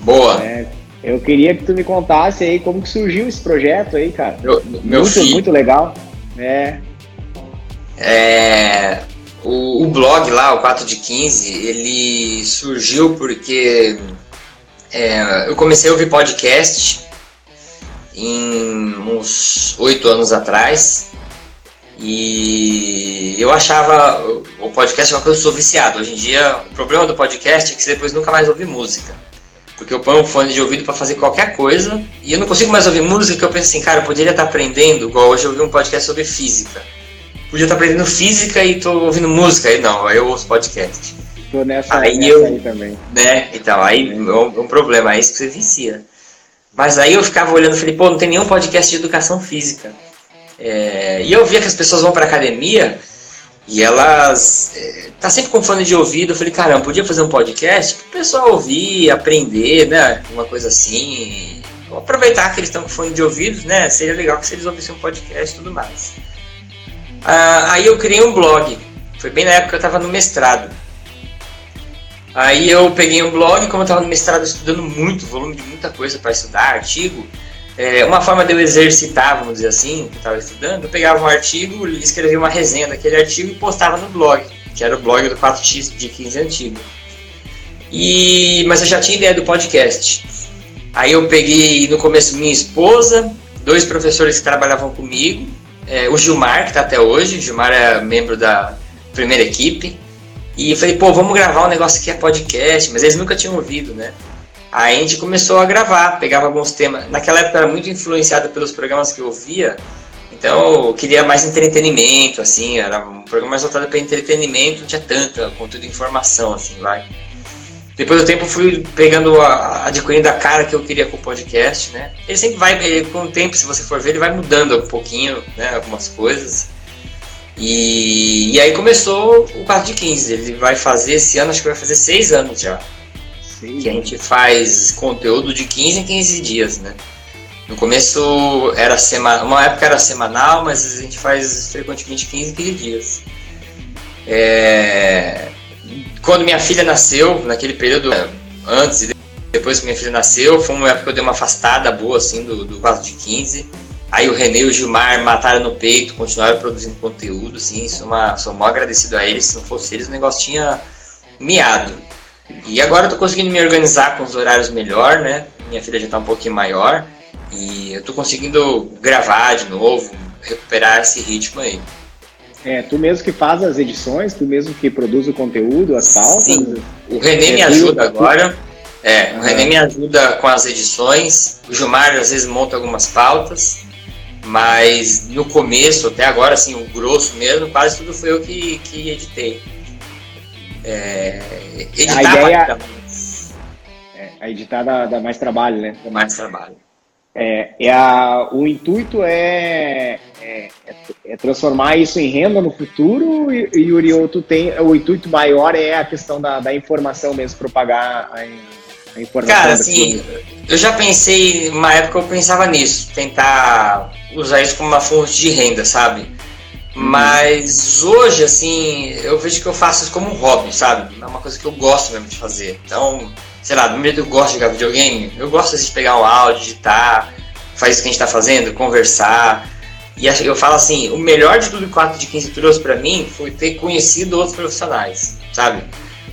Boa! É, eu queria que tu me contasse aí como que surgiu esse projeto aí, cara. Meu, meu muito, filho. muito legal. É. É. O, o blog lá, o 4 de 15, ele surgiu porque é, eu comecei a ouvir podcast em uns oito anos atrás e eu achava o podcast uma coisa que eu sou viciado. Hoje em dia, o problema do podcast é que você depois nunca mais ouve música. Porque eu ponho um fone de ouvido para fazer qualquer coisa e eu não consigo mais ouvir música que eu penso assim, cara, eu poderia estar aprendendo, igual hoje eu ouvi um podcast sobre física. Podia estar aprendendo física e estou ouvindo música. Aí não, aí eu ouço podcast. Tô nessa, aí, nessa eu, aí também. Né? Então, aí é um, um problema, aí você vicia. Mas aí eu ficava olhando e falei, pô, não tem nenhum podcast de educação física. É, e eu via que as pessoas vão para academia E elas é, tá sempre com fone de ouvido. Eu falei, caramba, podia fazer um podcast para o pessoal ouvir, aprender, né? Uma coisa assim. Vou aproveitar que eles estão com fone de ouvido, né? Seria legal que se eles ouvissem um podcast e tudo mais. Ah, aí eu criei um blog. Foi bem na época que eu estava no mestrado. Aí eu peguei um blog, como eu estava no mestrado estudando muito, volume de muita coisa para estudar, artigo, é, uma forma de eu exercitar, vamos dizer assim, que eu estava estudando, eu pegava um artigo, escrevia uma resenha daquele artigo e postava no blog, que era o blog do 4x de 15 antigo. E, mas eu já tinha ideia do podcast. Aí eu peguei no começo minha esposa, dois professores que trabalhavam comigo, é, o Gilmar, que está até hoje, o Gilmar é membro da primeira equipe, e eu falei, pô, vamos gravar um negócio que é podcast, mas eles nunca tinham ouvido, né? Aí a gente começou a gravar, pegava alguns temas. Naquela época era muito influenciado pelos programas que eu via, então eu queria mais entretenimento, assim, era um programa mais voltado para entretenimento, não tinha tanta conteúdo informação, assim, vai. Depois do tempo fui pegando, a, adquirindo a cara que eu queria com o podcast, né? Ele sempre vai, ele, com o tempo, se você for ver, ele vai mudando um pouquinho, né, algumas coisas. E, e aí começou o 4 de 15. Ele vai fazer esse ano, acho que vai fazer seis anos já. Sim. Que a gente faz conteúdo de 15 em 15 dias, né? No começo era semana, uma época era semanal, mas a gente faz frequentemente 15 em 15 dias. É... Quando minha filha nasceu, naquele período antes e depois que minha filha nasceu, foi uma época que eu dei uma afastada boa assim do, do 4 de 15 Aí o René e o Gilmar mataram no peito, continuaram produzindo conteúdo, assim, sou, uma, sou mó agradecido a eles, se não fosse eles o negócio tinha miado. E agora eu tô conseguindo me organizar com os horários melhor, né? Minha filha já tá um pouquinho maior e eu tô conseguindo gravar de novo, recuperar esse ritmo aí. É, tu mesmo que faz as edições, tu mesmo que produz o conteúdo, as pautas? Sim, o René é, me ajuda tu, agora. É, o René me ajuda com as edições, o Gilmar às vezes monta algumas pautas. Mas no começo, até agora, assim, o grosso mesmo, quase tudo foi eu que, que editei. É, editar a ideia, mais... é, a editar dá, dá, mais trabalho, né? Dá mais trabalho. É, é a, o intuito é, é, é, transformar isso em renda no futuro e, e o tem o intuito maior é a questão da, da informação mesmo, propagar a, a informação. Cara, assim, eu já pensei, uma época eu pensava nisso, tentar usar isso como uma fonte de renda, sabe? Uhum. Mas hoje, assim, eu vejo que eu faço isso como um hobby, sabe? É uma coisa que eu gosto mesmo de fazer. Então, sei lá, do mesmo que eu gosto de jogar videogame, eu gosto de pegar um áudio, digitar, fazer isso que a gente tá fazendo, conversar. E eu falo assim, o melhor de tudo que o 4 de 15 trouxe para mim foi ter conhecido outros profissionais, sabe?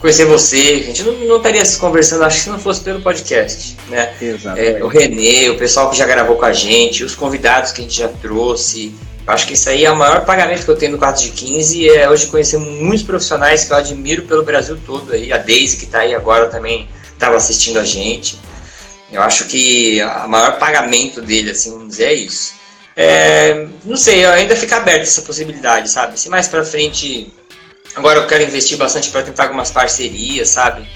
Conhecer você. A gente não, não estaria se conversando, acho que se não fosse pelo podcast, né? É, o Renê, o pessoal que já gravou com a gente, os convidados que a gente já trouxe. Acho que isso aí é o maior pagamento que eu tenho no 4 de 15 é hoje conhecer muitos profissionais que eu admiro pelo Brasil todo aí. A Daisy que está aí agora também estava assistindo a gente. Eu acho que o maior pagamento dele, assim, vamos dizer, é isso. É, não sei, ainda fica aberta essa possibilidade, sabe? Se mais para frente Agora eu quero investir bastante para tentar algumas parcerias, sabe?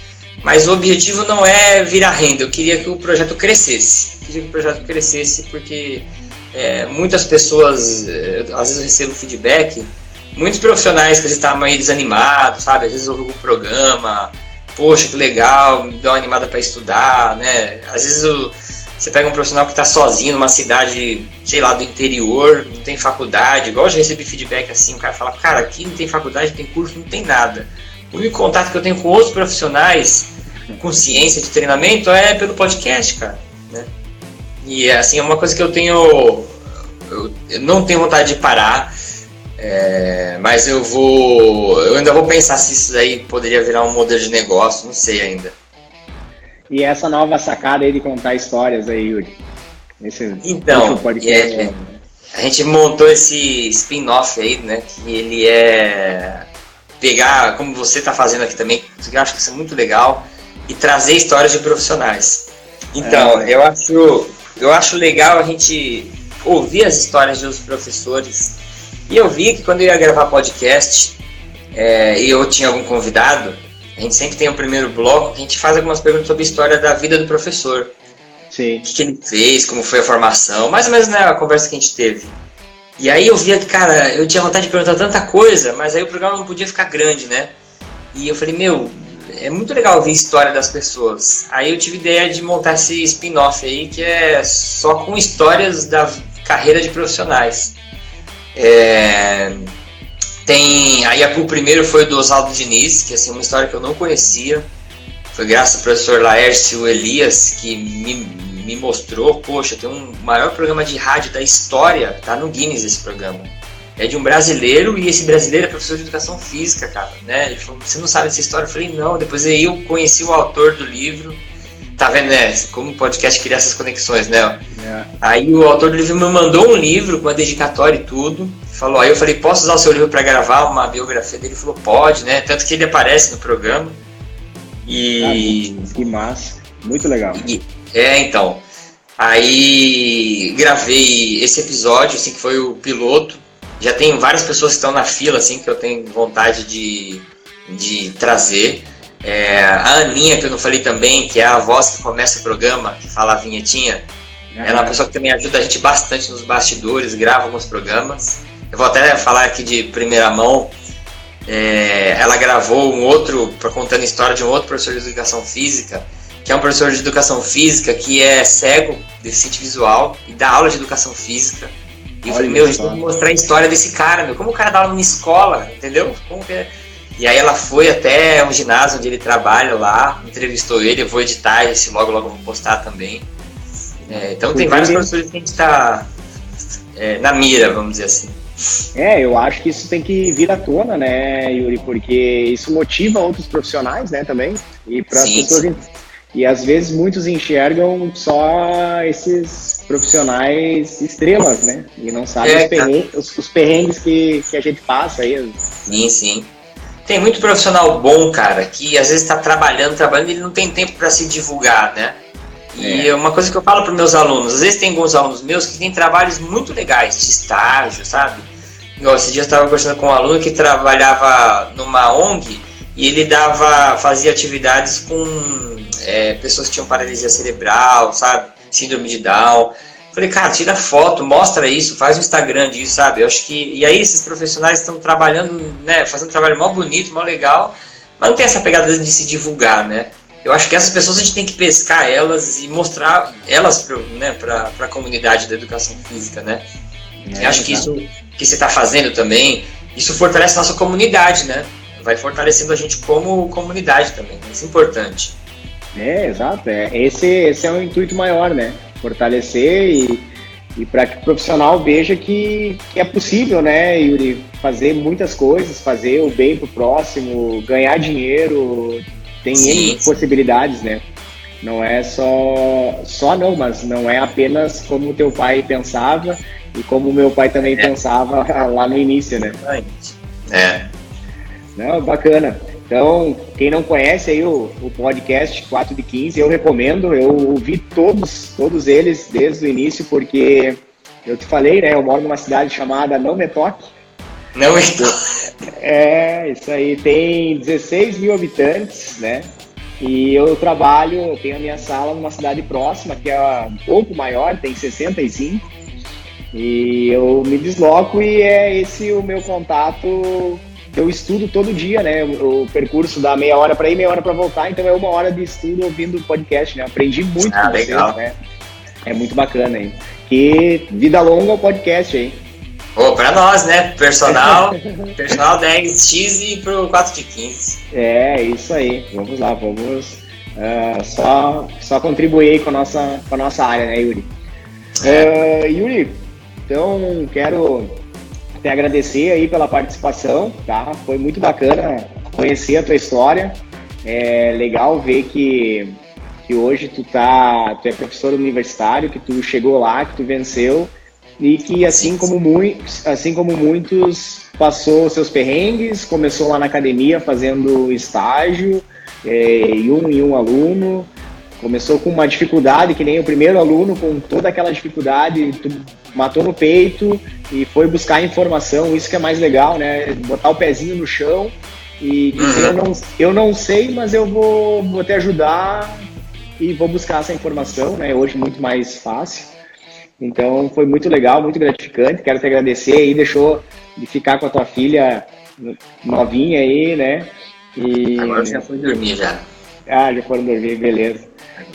Mas o objetivo não é virar renda, eu queria que o projeto crescesse. Eu queria que o projeto crescesse porque é, muitas pessoas, é, às vezes eu recebo feedback, muitos profissionais que estavam meio desanimados, sabe? Às vezes ouvem um programa, poxa, que legal, me dá uma animada para estudar, né? Às vezes eu você pega um profissional que está sozinho numa cidade, sei lá, do interior, não tem faculdade, igual eu já recebi feedback assim, o cara fala, cara, aqui não tem faculdade, não tem curso, não tem nada. O único contato que eu tenho com outros profissionais com ciência de treinamento é pelo podcast, cara. Né? E assim, é uma coisa que eu tenho. Eu, eu não tenho vontade de parar, é, mas eu vou. Eu ainda vou pensar se isso aí poderia virar um modelo de negócio, não sei ainda. E essa nova sacada aí de contar histórias aí, Yuri? Nesse, então, podcast, é, a gente montou esse spin-off aí, né? Que ele é pegar, como você está fazendo aqui também, que eu acho que isso é muito legal, e trazer histórias de profissionais. Então, é. eu acho eu acho legal a gente ouvir as histórias dos professores. E eu vi que quando eu ia gravar podcast é, e eu tinha algum convidado, a gente sempre tem o primeiro bloco que a gente faz algumas perguntas sobre a história da vida do professor. Sim. O que, que ele fez, como foi a formação, mais ou menos né, a conversa que a gente teve. E aí eu via que, cara, eu tinha vontade de perguntar tanta coisa, mas aí o programa não podia ficar grande, né? E eu falei, meu, é muito legal ouvir a história das pessoas. Aí eu tive ideia de montar esse spin-off aí, que é só com histórias da carreira de profissionais. É... Tem. Aí o primeiro foi do Oswaldo Diniz, que assim, uma história que eu não conhecia. Foi graças ao professor Laércio Elias que me, me mostrou, poxa, tem um maior programa de rádio da história, tá no Guinness esse programa é de um brasileiro e esse brasileiro é professor de educação física, cara, né? Ele falou, você não sabe essa história? Eu falei, não. Depois aí eu conheci o autor do livro. Tá vendo, né? Como o podcast cria essas conexões, né? É. Aí o autor do livro me mandou um livro com uma dedicatória e tudo. Falou, aí eu falei, posso usar o seu livro para gravar uma biografia dele? Ele falou, pode, né? Tanto que ele aparece no programa. E. Ah, que massa. Muito legal. E, é, então. Aí gravei esse episódio, assim, que foi o piloto já tem várias pessoas que estão na fila, assim, que eu tenho vontade de, de trazer. É, a Aninha, que eu não falei também, que é a voz que começa o programa, que fala a vinhetinha, uhum. ela é uma pessoa que também ajuda a gente bastante nos bastidores, grava alguns programas. Eu vou até falar aqui de primeira mão. É, ela gravou um outro, contando a história de um outro professor de educação física, que é um professor de educação física que é cego, deficiente visual, e dá aula de educação física. E eu falei, meu, a gente tem que mostrar a história desse cara, meu. Como o cara dá aula numa escola, entendeu? Como que é? E aí ela foi até um ginásio onde ele trabalha lá, entrevistou ele, eu vou editar esse logo, logo vou postar também. É, então tem vários professores que a gente está é, na mira, vamos dizer assim. É, eu acho que isso tem que vir à tona, né, Yuri? Porque isso motiva outros profissionais, né, também. E para as pessoas. E às vezes muitos enxergam só esses profissionais estrelas, né? E não sabem é, os, perrengues, os, os, perrengues que, que a gente passa aí. Sim, sim. Tem muito profissional bom, cara, que às vezes está trabalhando, trabalhando e ele não tem tempo para se divulgar, né? E é. uma coisa que eu falo para meus alunos, às vezes tem alguns alunos meus que têm trabalhos muito legais, de estágio, sabe? Igual, esse dia eu estava conversando com um aluno que trabalhava numa ONG e ele dava, fazia atividades com é, pessoas que tinham paralisia cerebral, sabe? síndrome de Down. Falei, cara, tira foto, mostra isso, faz um Instagram disso, sabe? Eu acho que. E aí esses profissionais estão trabalhando, né? Fazendo um trabalho mó bonito, mó legal, mas não tem essa pegada de se divulgar, né? Eu acho que essas pessoas a gente tem que pescar elas e mostrar elas para né, a comunidade da educação física, né? É, eu acho que isso que você está fazendo também, isso fortalece a nossa comunidade, né? Vai fortalecendo a gente como comunidade também. Isso é importante. É, exato. É. Esse, esse é o intuito maior, né? Fortalecer e, e para que o profissional veja que, que, é possível, né, Yuri? Fazer muitas coisas, fazer o bem pro próximo, ganhar dinheiro, tem N possibilidades, né? Não é só, só não, mas não é apenas como teu pai pensava e como meu pai também é. pensava (laughs) lá no início, né? É. Não, bacana. Então, quem não conhece aí o, o podcast 4 de 15, eu recomendo. Eu ouvi todos, todos eles desde o início, porque eu te falei, né? Eu moro numa cidade chamada Não Me Toque. Não Me Toque. É, isso aí. Tem 16 mil habitantes, né? E eu trabalho, eu tenho a minha sala numa cidade próxima, que é um pouco maior, tem 65. E eu me desloco e é esse o meu contato eu estudo todo dia, né? O, percurso dá meia hora para ir, meia hora para voltar, então é uma hora de estudo ouvindo o podcast, né? Aprendi muito ah, com legal. vocês, né? É muito bacana, hein? Que vida longa o podcast, oh, pra nós, né? Personal, (laughs) personal 10x e pro 4 de 15. É, isso aí. Vamos lá, vamos uh, só, só contribuir com a, nossa, com a nossa área, né, Yuri? Uh, Yuri, então quero até agradecer aí pela participação, tá? Foi muito bacana conhecer a tua história. É legal ver que, que hoje tu tá, tu é professor universitário, que tu chegou lá, que tu venceu e que assim como muitos, assim como muitos passou seus perrengues, começou lá na academia fazendo estágio, é, e um e um aluno, começou com uma dificuldade que nem o primeiro aluno com toda aquela dificuldade, tu matou no peito e foi buscar informação, isso que é mais legal, né? Botar o pezinho no chão e dizer, eu, não, eu não sei, mas eu vou, vou te ajudar e vou buscar essa informação, né? Hoje muito mais fácil. Então foi muito legal, muito gratificante. Quero te agradecer aí, deixou de ficar com a tua filha novinha aí, né? E... Agora já foi dormir já. Ah, já foram dormir, beleza.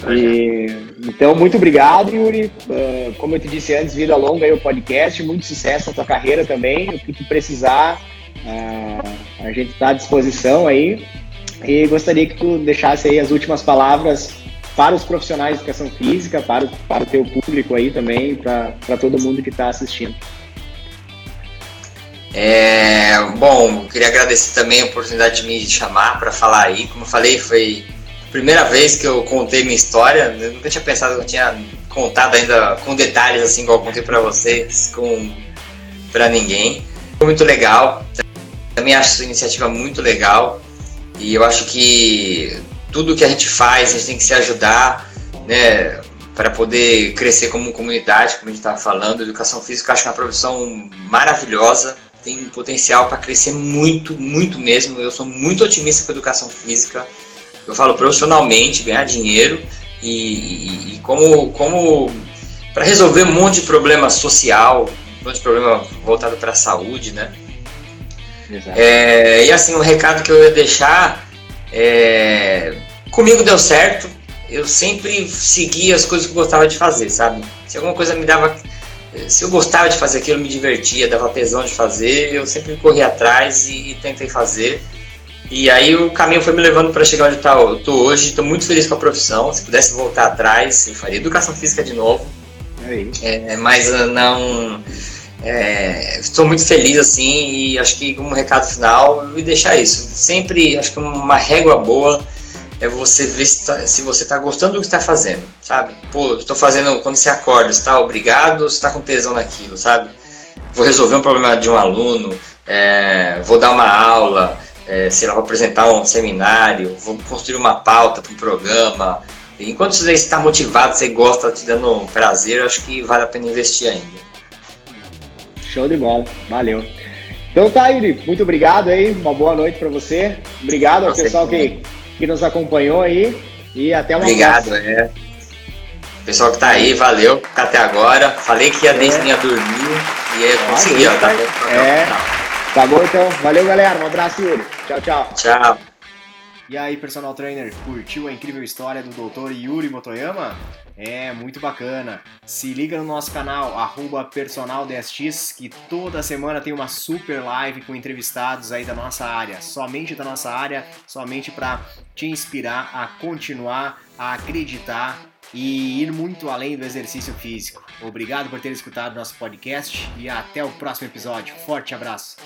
E, então, muito obrigado, Yuri. Uh, como eu te disse antes, vida longa aí o podcast, muito sucesso na tua carreira também. O que tu precisar, uh, a gente está à disposição aí. E gostaria que tu deixasse aí as últimas palavras para os profissionais de educação física, para, para o teu público aí também, para todo mundo que está assistindo. É, bom, queria agradecer também a oportunidade de me chamar para falar aí. Como eu falei, foi primeira vez que eu contei minha história. Eu nunca tinha pensado que eu tinha contado ainda com detalhes assim, igual eu contei para vocês, com para ninguém. Foi muito legal. Também acho essa iniciativa muito legal. E eu acho que tudo que a gente faz, a gente tem que se ajudar, né? Para poder crescer como comunidade, como a gente estava falando. Educação física, acho que é uma profissão maravilhosa tem potencial para crescer muito, muito mesmo. Eu sou muito otimista com a educação física. Eu falo profissionalmente, ganhar dinheiro e, e, e como, como para resolver um monte de problema social, um monte de problema voltado para a saúde, né? É, e assim, o recado que eu ia deixar é, comigo deu certo. Eu sempre segui as coisas que eu gostava de fazer, sabe? Se alguma coisa me dava se eu gostava de fazer aquilo, me divertia, dava tesão de fazer, eu sempre corri atrás e, e tentei fazer. E aí o caminho foi me levando para chegar onde tá, eu estou hoje. Estou muito feliz com a profissão. Se pudesse voltar atrás, eu faria educação física de novo. É, mas não. É, estou muito feliz assim e acho que como recado final eu vou deixar isso. Sempre acho que uma régua boa é você ver se, tá, se você está gostando do que está fazendo, sabe? Pô, estou fazendo quando você acorda, está obrigado ou está com tesão naquilo, sabe? Vou resolver um problema de um aluno, é, vou dar uma aula, é, sei lá, vou apresentar um seminário, vou construir uma pauta para um programa. Enquanto você está motivado, você gosta, está te dando um prazer, acho que vale a pena investir ainda. Show de bola, valeu. Então tá, Yuri, muito obrigado aí, uma boa noite para você. Obrigado ao pessoal que que nos acompanhou aí e até uma Obrigado, próxima. é. Pessoal que tá aí, valeu até agora. Falei que ia é. ia dormir e eu consegui, ó. Tá, é. Tá bom então. Valeu, galera. Um abraço, Yuri. Tchau, tchau. Tchau. E aí, personal trainer, curtiu a incrível história do Dr. Yuri Motoyama? É, muito bacana. Se liga no nosso canal, personaldSX, que toda semana tem uma super live com entrevistados aí da nossa área, somente da nossa área, somente para te inspirar a continuar, a acreditar e ir muito além do exercício físico. Obrigado por ter escutado nosso podcast e até o próximo episódio. Forte abraço!